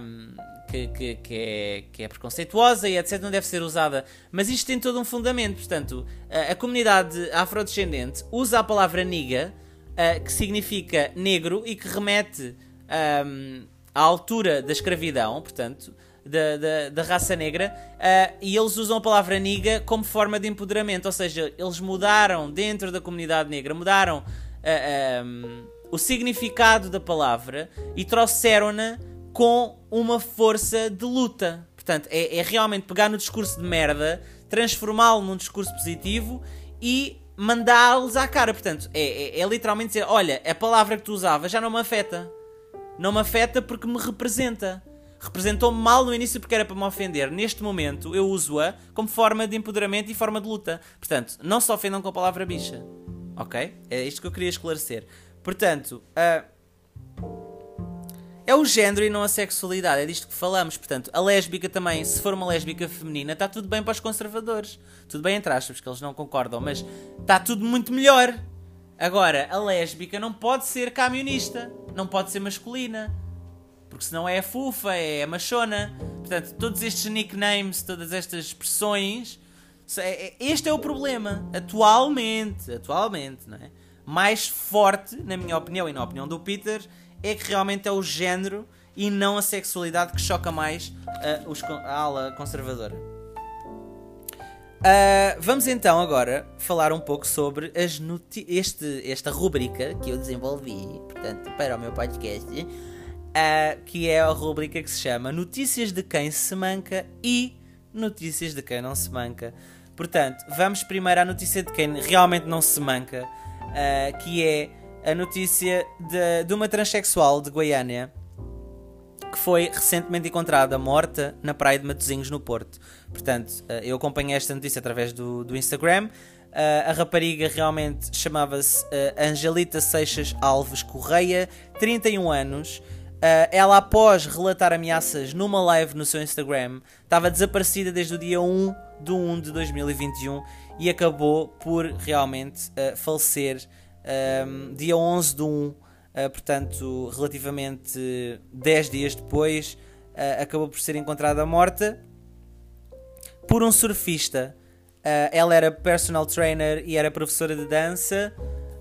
Um, que, que, que, é, que é preconceituosa e etc. não deve ser usada. Mas isto tem todo um fundamento. Portanto, a, a comunidade afrodescendente usa a palavra niga uh, que significa negro e que remete um, à altura da escravidão, portanto, da, da, da raça negra, uh, e eles usam a palavra niga como forma de empoderamento, ou seja, eles mudaram dentro da comunidade negra, mudaram uh, um, o significado da palavra e trouxeram-na com uma força de luta. Portanto, é, é realmente pegar no discurso de merda, transformá-lo num discurso positivo e mandá-los à cara. Portanto, é, é, é, literalmente dizer: olha, a palavra que tu usavas já não me afeta. Não me afeta porque me representa. Representou-me mal no início porque era para me ofender. Neste momento, eu uso-a como forma de empoderamento e forma de luta. Portanto, não se ofendam com a palavra bicha. Ok? É isto que eu queria esclarecer. Portanto, uh, é o género e não a sexualidade, é disto que falamos. Portanto, a lésbica também, se for uma lésbica feminina, está tudo bem para os conservadores. Tudo bem entre aspas, que eles não concordam, mas está tudo muito melhor. Agora, a lésbica não pode ser camionista, não pode ser masculina. Porque senão é fufa, é machona. Portanto, todos estes nicknames, todas estas expressões, é, é, este é o problema. Atualmente, atualmente, não é? Mais forte, na minha opinião e na opinião do Peter, é que realmente é o género e não a sexualidade que choca mais os, a ala conservadora. Uh, vamos então agora falar um pouco sobre este, esta rubrica que eu desenvolvi portanto, para o meu podcast, uh, que é a rubrica que se chama Notícias de quem se manca e Notícias de quem não se manca. Portanto, vamos primeiro à notícia de quem realmente não se manca, uh, que é a notícia de, de uma transexual de Goiânia que foi recentemente encontrada morta na praia de Matosinhos, no Porto. Portanto, eu acompanhei esta notícia através do, do Instagram. A rapariga realmente chamava-se Angelita Seixas Alves Correia, 31 anos. Ela, após relatar ameaças numa live no seu Instagram, estava desaparecida desde o dia 1 de 1 de 2021 e acabou por realmente falecer um, dia 11 de 1, uh, portanto, relativamente 10 dias depois, uh, acabou por ser encontrada morta por um surfista. Uh, ela era personal trainer e era professora de dança.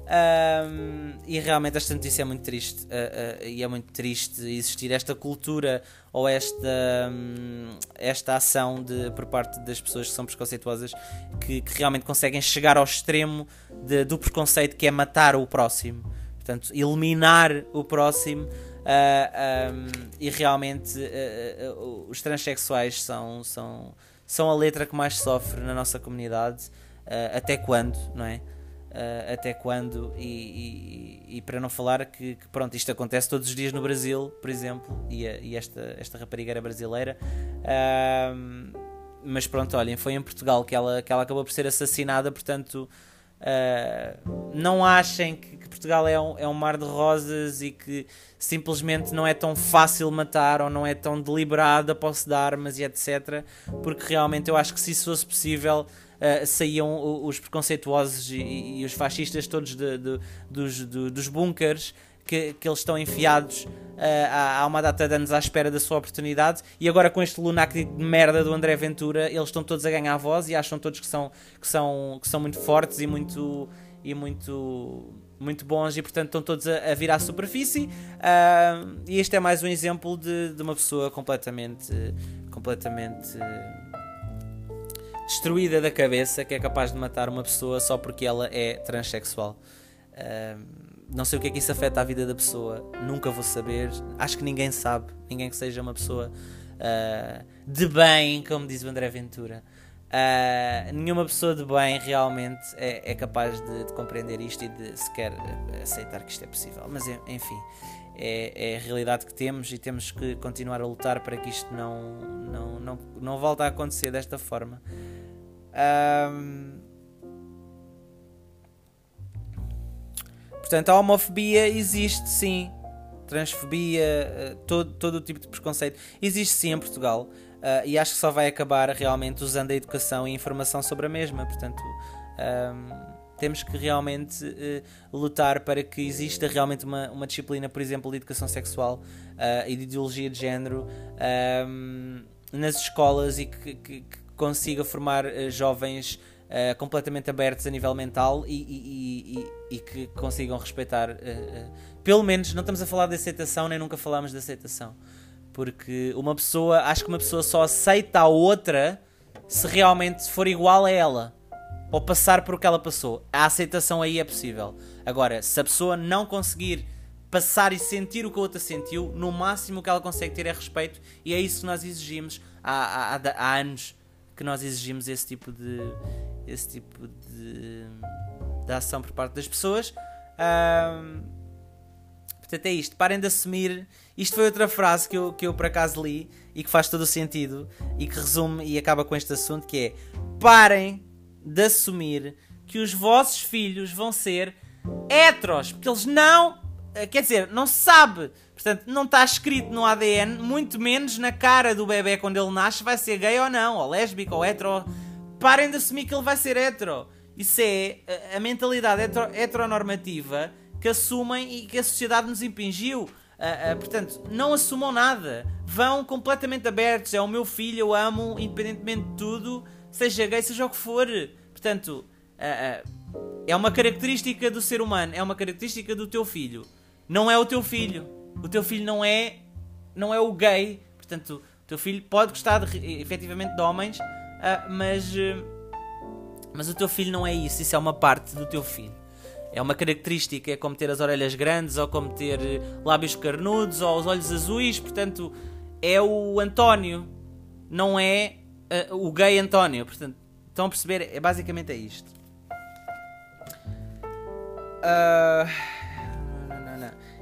Um, e realmente esta notícia é muito triste uh, uh, e é muito triste existir esta cultura ou esta, um, esta ação de, por parte das pessoas que são preconceituosas que, que realmente conseguem chegar ao extremo de, do preconceito que é matar o próximo, portanto, eliminar o próximo. Uh, um, e realmente os transexuais são, são, são a letra que mais sofre na nossa comunidade. até quando, não é? Uh, até quando, e, e, e, para não falar que, que, pronto, isto acontece todos os dias no Brasil, por exemplo, e, a, e esta, esta rapariga era brasileira. Uh, mas pronto, olhem, foi em Portugal que ela, que ela acabou por ser assassinada, portanto. Uh, não achem que, que, Portugal é um, é um mar de rosas e que simplesmente não é tão fácil matar ou não é tão deliberado a posse de armas e etc. Porque realmente eu acho que se isso fosse possível, uh, saíam os preconceituosos e, e, os fascistas todos de, de, dos, de, dos bunkers que, que eles estão enfiados uh, há, há uma data de anos à espera da sua oportunidade. E agora com este lunático de merda do André Ventura eles estão todos a ganhar voz e acham todos que são, que são, que são muito fortes e muito e muito muito bons e portanto estão todos a, a vir à superfície. Uh, e este é mais um exemplo de, de uma pessoa completamente completamente destruída da cabeça que é capaz de matar uma pessoa só porque ela é transexual. Não sei o que é que isso afeta a vida da pessoa, nunca vou saber. Acho que ninguém sabe, ninguém que seja uma pessoa uh, de bem, como diz o André Ventura. Uh, nenhuma pessoa de bem realmente é, é capaz de, de, compreender isto e de sequer aceitar que isto é possível. Mas enfim, é, é, a realidade que temos e temos que continuar a lutar para que isto não, não, não, não volte a acontecer desta forma. Portanto, a homofobia existe sim. Transfobia, eh, todo, todo o tipo de preconceito existe sim em Portugal. Uh, e acho que só vai acabar realmente usando a educação e a informação sobre a mesma. Portanto, um, temos que realmente uh, lutar para que exista realmente uma, uma disciplina, por exemplo, de educação sexual uh, e de ideologia de género um, nas escolas e que, que, que consiga formar uh, jovens completamente abertos a nível mental e, e, e, e que consigam respeitar. Pelo menos, não estamos a falar de aceitação, nem nunca falámos de aceitação. Porque uma pessoa, acho que uma pessoa só aceita a outra se realmente for igual a ela. Ou passar por o que ela passou. A aceitação aí é possível. Agora, se a pessoa não conseguir passar e sentir o que a outra sentiu, no máximo que ela consegue ter é respeito, e é isso que nós exigimos há, há, há anos que nós exigimos esse tipo de esse tipo de, de ação por parte das pessoas. Um, portanto, é isto. Parem de assumir. Isto foi outra frase que eu, que eu por acaso li e que faz todo o sentido e que resume e acaba com este assunto: que é parem de assumir que os vossos filhos vão ser heteros, porque eles não. Eh, quer dizer, não se sabe Portanto, não está escrito no ADN, muito menos na cara do bebê quando ele nasce, vai ser gay ou não, ou lésbico ou hetero. Parem de assumir que ele vai ser hetero. Isso é a, mentalidade hetero, heteronormativa que assumem e que a sociedade nos impingiu. Uh, uh, portanto, não assumam nada. Vão completamente abertos. É o meu filho, eu amo, independentemente de tudo, seja gay, seja o que for. Portanto, uh, é uma característica do ser humano, é uma característica do teu filho. Não é o teu filho o teu filho não é não é o gay, portanto, o teu filho pode gostar de, efetivamente de homens, uh, mas uh, mas o teu filho não é isso, isso é uma parte do teu filho. É uma característica, é como ter as orelhas grandes, ou como ter lábios carnudos, ou os olhos azuis, portanto, é o António, não é uh, o gay António. Portanto, estão a perceber? É, basicamente é isto. Uh...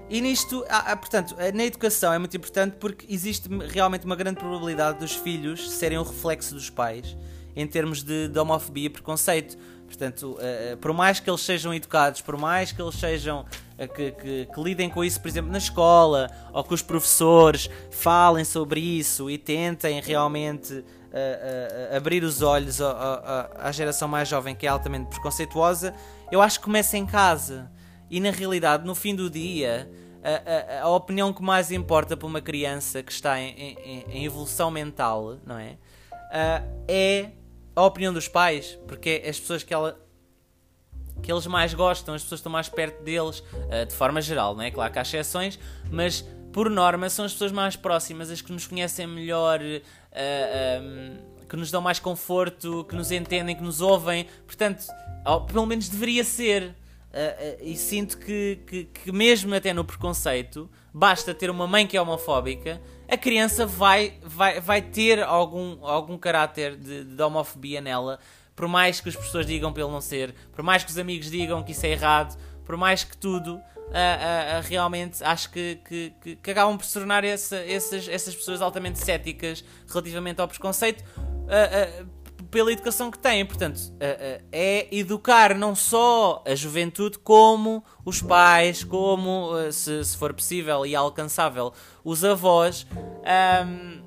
E nisto, portanto, na educação é muito importante porque existe realmente uma grande probabilidade dos filhos serem um reflexo dos pais em termos de, de homofobia e preconceito. Portanto, uh, por mais que eles sejam educados, por mais que eles sejam que, que, que, lidem com isso, por exemplo, na escola, ou que os professores falem sobre isso e tentem realmente abrir os olhos à geração mais jovem que é altamente preconceituosa, eu acho que começa em casa. E na realidade, no fim do dia, a, a, opinião que mais importa para uma criança que está em, em, em evolução mental, não é? Uh, é a opinião dos pais, porque é as pessoas que ela que eles mais gostam, as pessoas estão mais perto deles, de forma geral, não é? Claro que há exceções, mas por norma são as pessoas mais próximas, as que nos conhecem melhor, uh, um, que nos dão mais conforto, que nos entendem, que nos ouvem. Portanto, pelo menos deveria ser. Uh, e sinto que, que, que, mesmo até no preconceito, basta ter uma mãe que é homofóbica, a criança vai, vai, vai ter algum, algum caráter de, de homofobia nela, por mais que as pessoas digam ele não ser, por mais que os amigos digam que isso é errado, por mais que tudo, uh, uh, realmente acho que, que, que, que, acabam por se tornar essa, essas, essas pessoas altamente céticas relativamente ao preconceito pela educação que têm. Portanto, é educar não só a juventude, como os pais, como, se, se for possível e alcançável, os avós. Um,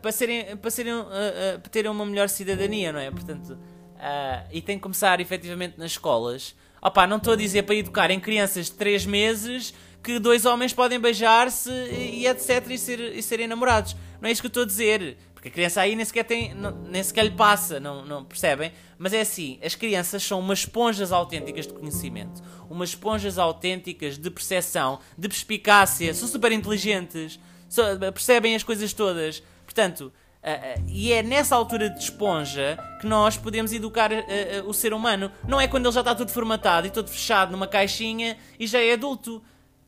para, serem, para, serem, uh, uh, para terem uma melhor cidadania, não é? Portanto, uh, e tem que começar efetivamente nas escolas. Opa, não estou a dizer para educar em crianças de 3 meses que dois homens podem beijar-se e etc. E, ser, e serem namorados. Não é isso que eu estou a dizer. Porque a criança aí nem sequer, tem, não, nem sequer lhe passa, não, não percebem? Mas é assim, as crianças são umas esponjas autênticas de conhecimento, umas esponjas autênticas de percepção, de perspicácia, são super inteligentes, percebem as coisas todas. Portanto, Uh, e é nessa altura de esponja que nós podemos educar uh, o ser humano. Não é quando ele já está todo formatado e todo fechado numa caixinha e já é adulto.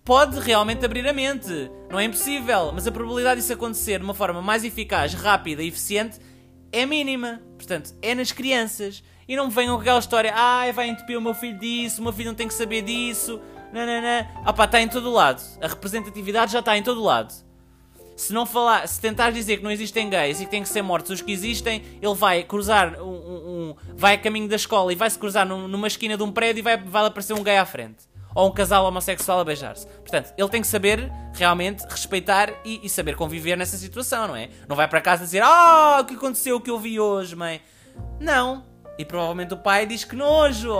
Pode realmente abrir a mente. Não é impossível, mas a probabilidade disso acontecer de uma forma mais eficaz, rápida e eficiente é mínima. Portanto, é nas crianças. E não me venham com aquela história, ai, ah, vai entupir o meu filho disso, o meu filho não tem que saber disso. Não, não, não. Pá, está em todo lado. A representatividade já está em todo lado se não falar, se tentar dizer que não existem gays e que têm que ser mortos os que existem, ele vai cruzar um, um, um vai a caminho da escola e vai se cruzar num, numa esquina de um prédio e vai, vai aparecer um gay à frente. Ou um casal homossexual a beijar-se. Portanto, ele tem que saber realmente respeitar e, e, saber conviver nessa situação, não é? Não vai para casa dizer Ah, o que aconteceu, o que eu vi hoje, mãe. Não. E provavelmente o pai diz que nojo.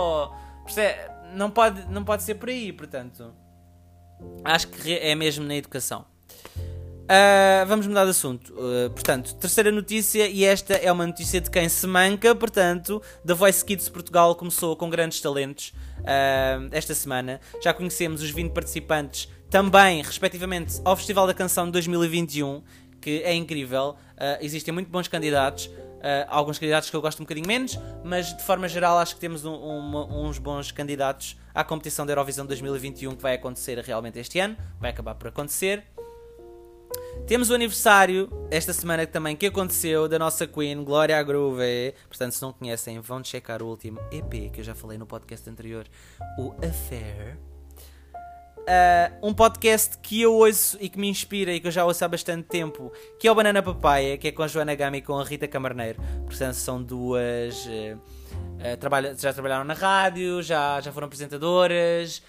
Não, pode, não pode ser por aí, portanto. Acho que é mesmo na educação. Uh, vamos mudar de assunto. Uh, portanto, terceira notícia, e esta é uma notícia de quem se manca. Portanto, The Voice Kids Portugal começou com grandes talentos uh, esta semana. Já conhecemos os 20 participantes também, respectivamente, ao Festival da Canção de 2021, que é incrível. existem muito bons candidatos. alguns candidatos que eu gosto um bocadinho menos, mas de forma geral acho que temos um, um, uns bons candidatos à competição da Eurovisão 2021 que vai acontecer realmente este ano. Vai acabar por acontecer. Temos o aniversário esta semana também que aconteceu da nossa Queen, Glória Groove. Portanto, se não conhecem, vão checar o último EP que eu já falei no podcast anterior, o Affair. Uh, um podcast que eu ouço e que me inspira e que eu já ouço há bastante tempo, que é o Banana Papaya, que é com a Joana Gama e com a Rita Camarneiro. Portanto, são duas. Uh, uh, trabalha, já trabalharam na rádio, já, já foram apresentadoras,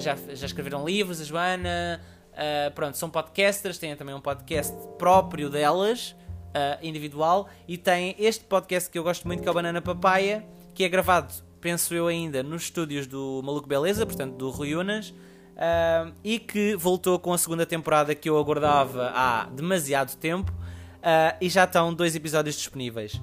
já, já escreveram livros, a Joana. Uh, pronto, são podcasters, têm também um podcast próprio delas, uh, individual, e têm este podcast que eu gosto muito, que é o Banana Papaya, que é gravado, penso eu ainda, nos estúdios do Maluco Beleza, portanto do Rui Unas, uh, e que voltou com a segunda temporada que eu aguardava há demasiado tempo, e já estão dois episódios disponíveis.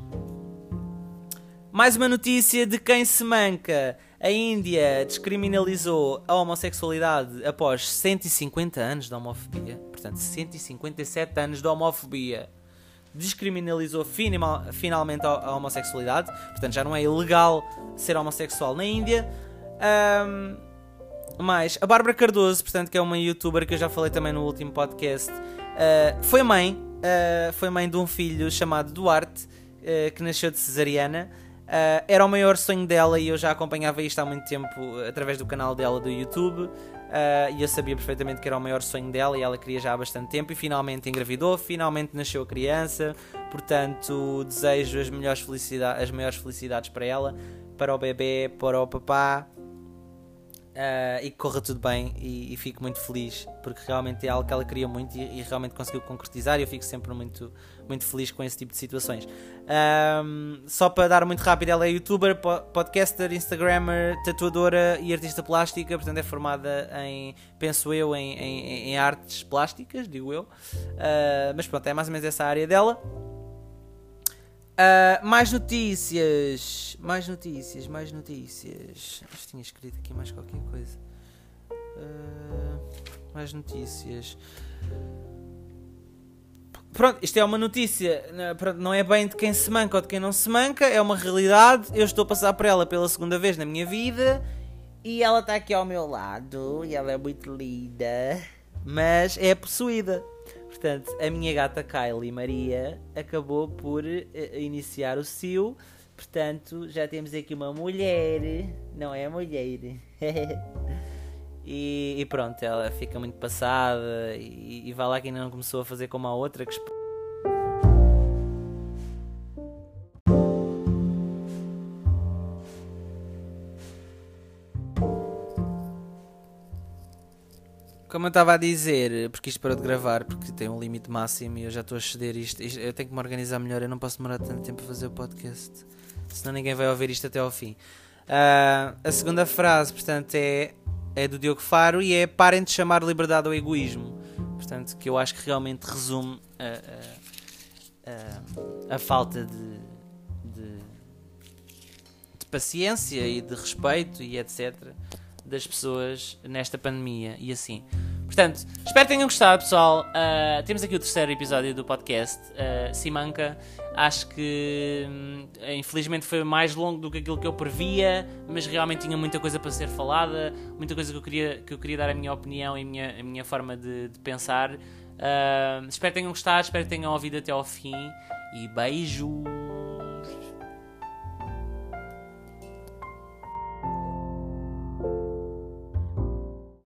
Mais uma notícia de quem se manca. A Índia descriminalizou a homossexualidade após 150 anos de homofobia. Portanto, 157 anos de homofobia. Descriminalizou finalmente a homossexualidade. Portanto, já não é ilegal ser homossexual na Índia. Um, mais, a Bárbara Cardoso, portanto, que é uma youtuber que eu já falei também no último podcast, uh, foi mãe. Uh, foi mãe de um filho chamado Duarte, uh, que nasceu de cesariana. Uh, era o maior sonho dela e eu já acompanhava isto há muito tempo através do canal dela do YouTube. Uh, e eu sabia perfeitamente que era o maior sonho dela e ela queria já há bastante tempo. E finalmente engravidou, finalmente nasceu a criança. Portanto, desejo as, melhores felicidades, as maiores felicidades para ela, para o bebê, para o papá. Uh, e que corra tudo bem e, e, fico muito feliz porque realmente é algo que ela queria muito e, e, realmente conseguiu concretizar e eu fico sempre muito, muito feliz com esse tipo de situações. Um, só para dar muito rápido, ela é youtuber, podcaster, instagrammer, tatuadora e artista plástica, portanto é formada em, penso eu, em, em, em artes plásticas, digo eu. Uh, mas pronto, é mais ou menos essa área dela. Uh, mais notícias. Mais notícias, mais notícias. Que tinha escrito aqui mais qualquer coisa. Uh, mais notícias. Pronto, isto é uma notícia. Não é bem de quem se manca ou de quem não se manca, é uma realidade. Eu estou a passar por ela pela segunda vez na minha vida e ela está aqui ao meu lado e ela é muito linda, mas é possuída. Portanto, a minha gata Kylie Maria acabou por uh, iniciar o cio. Portanto, já temos aqui uma mulher, não é mulher. e, e, pronto, ela fica muito passada. E, e vai lá que ainda não começou a fazer como a outra que Como eu estava a dizer, porque isto parou de gravar, porque tem um limite máximo e eu já estou a ceder isto, isto, Eu tenho que me organizar melhor, eu não posso demorar tanto tempo a fazer o podcast, senão ninguém vai ouvir isto até ao fim. Uh, a segunda frase, portanto, é, é do Diogo Faro e é parem de chamar liberdade ao egoísmo. Portanto, que eu acho que realmente resume a, a, a, a falta de, de, de paciência e de respeito e etc das pessoas nesta pandemia e assim. Portanto, espero que tenham gostado, pessoal. Uh, temos aqui o terceiro episódio do podcast, uh, Simanca. Acho que hum, infelizmente foi mais longo do que aquilo que eu previa, mas realmente tinha muita coisa para ser falada, muita coisa que eu queria, que eu queria dar a minha opinião e a minha, a minha forma de, de pensar. Uh, espero que tenham gostado, espero que tenham ouvido até ao fim e beijos!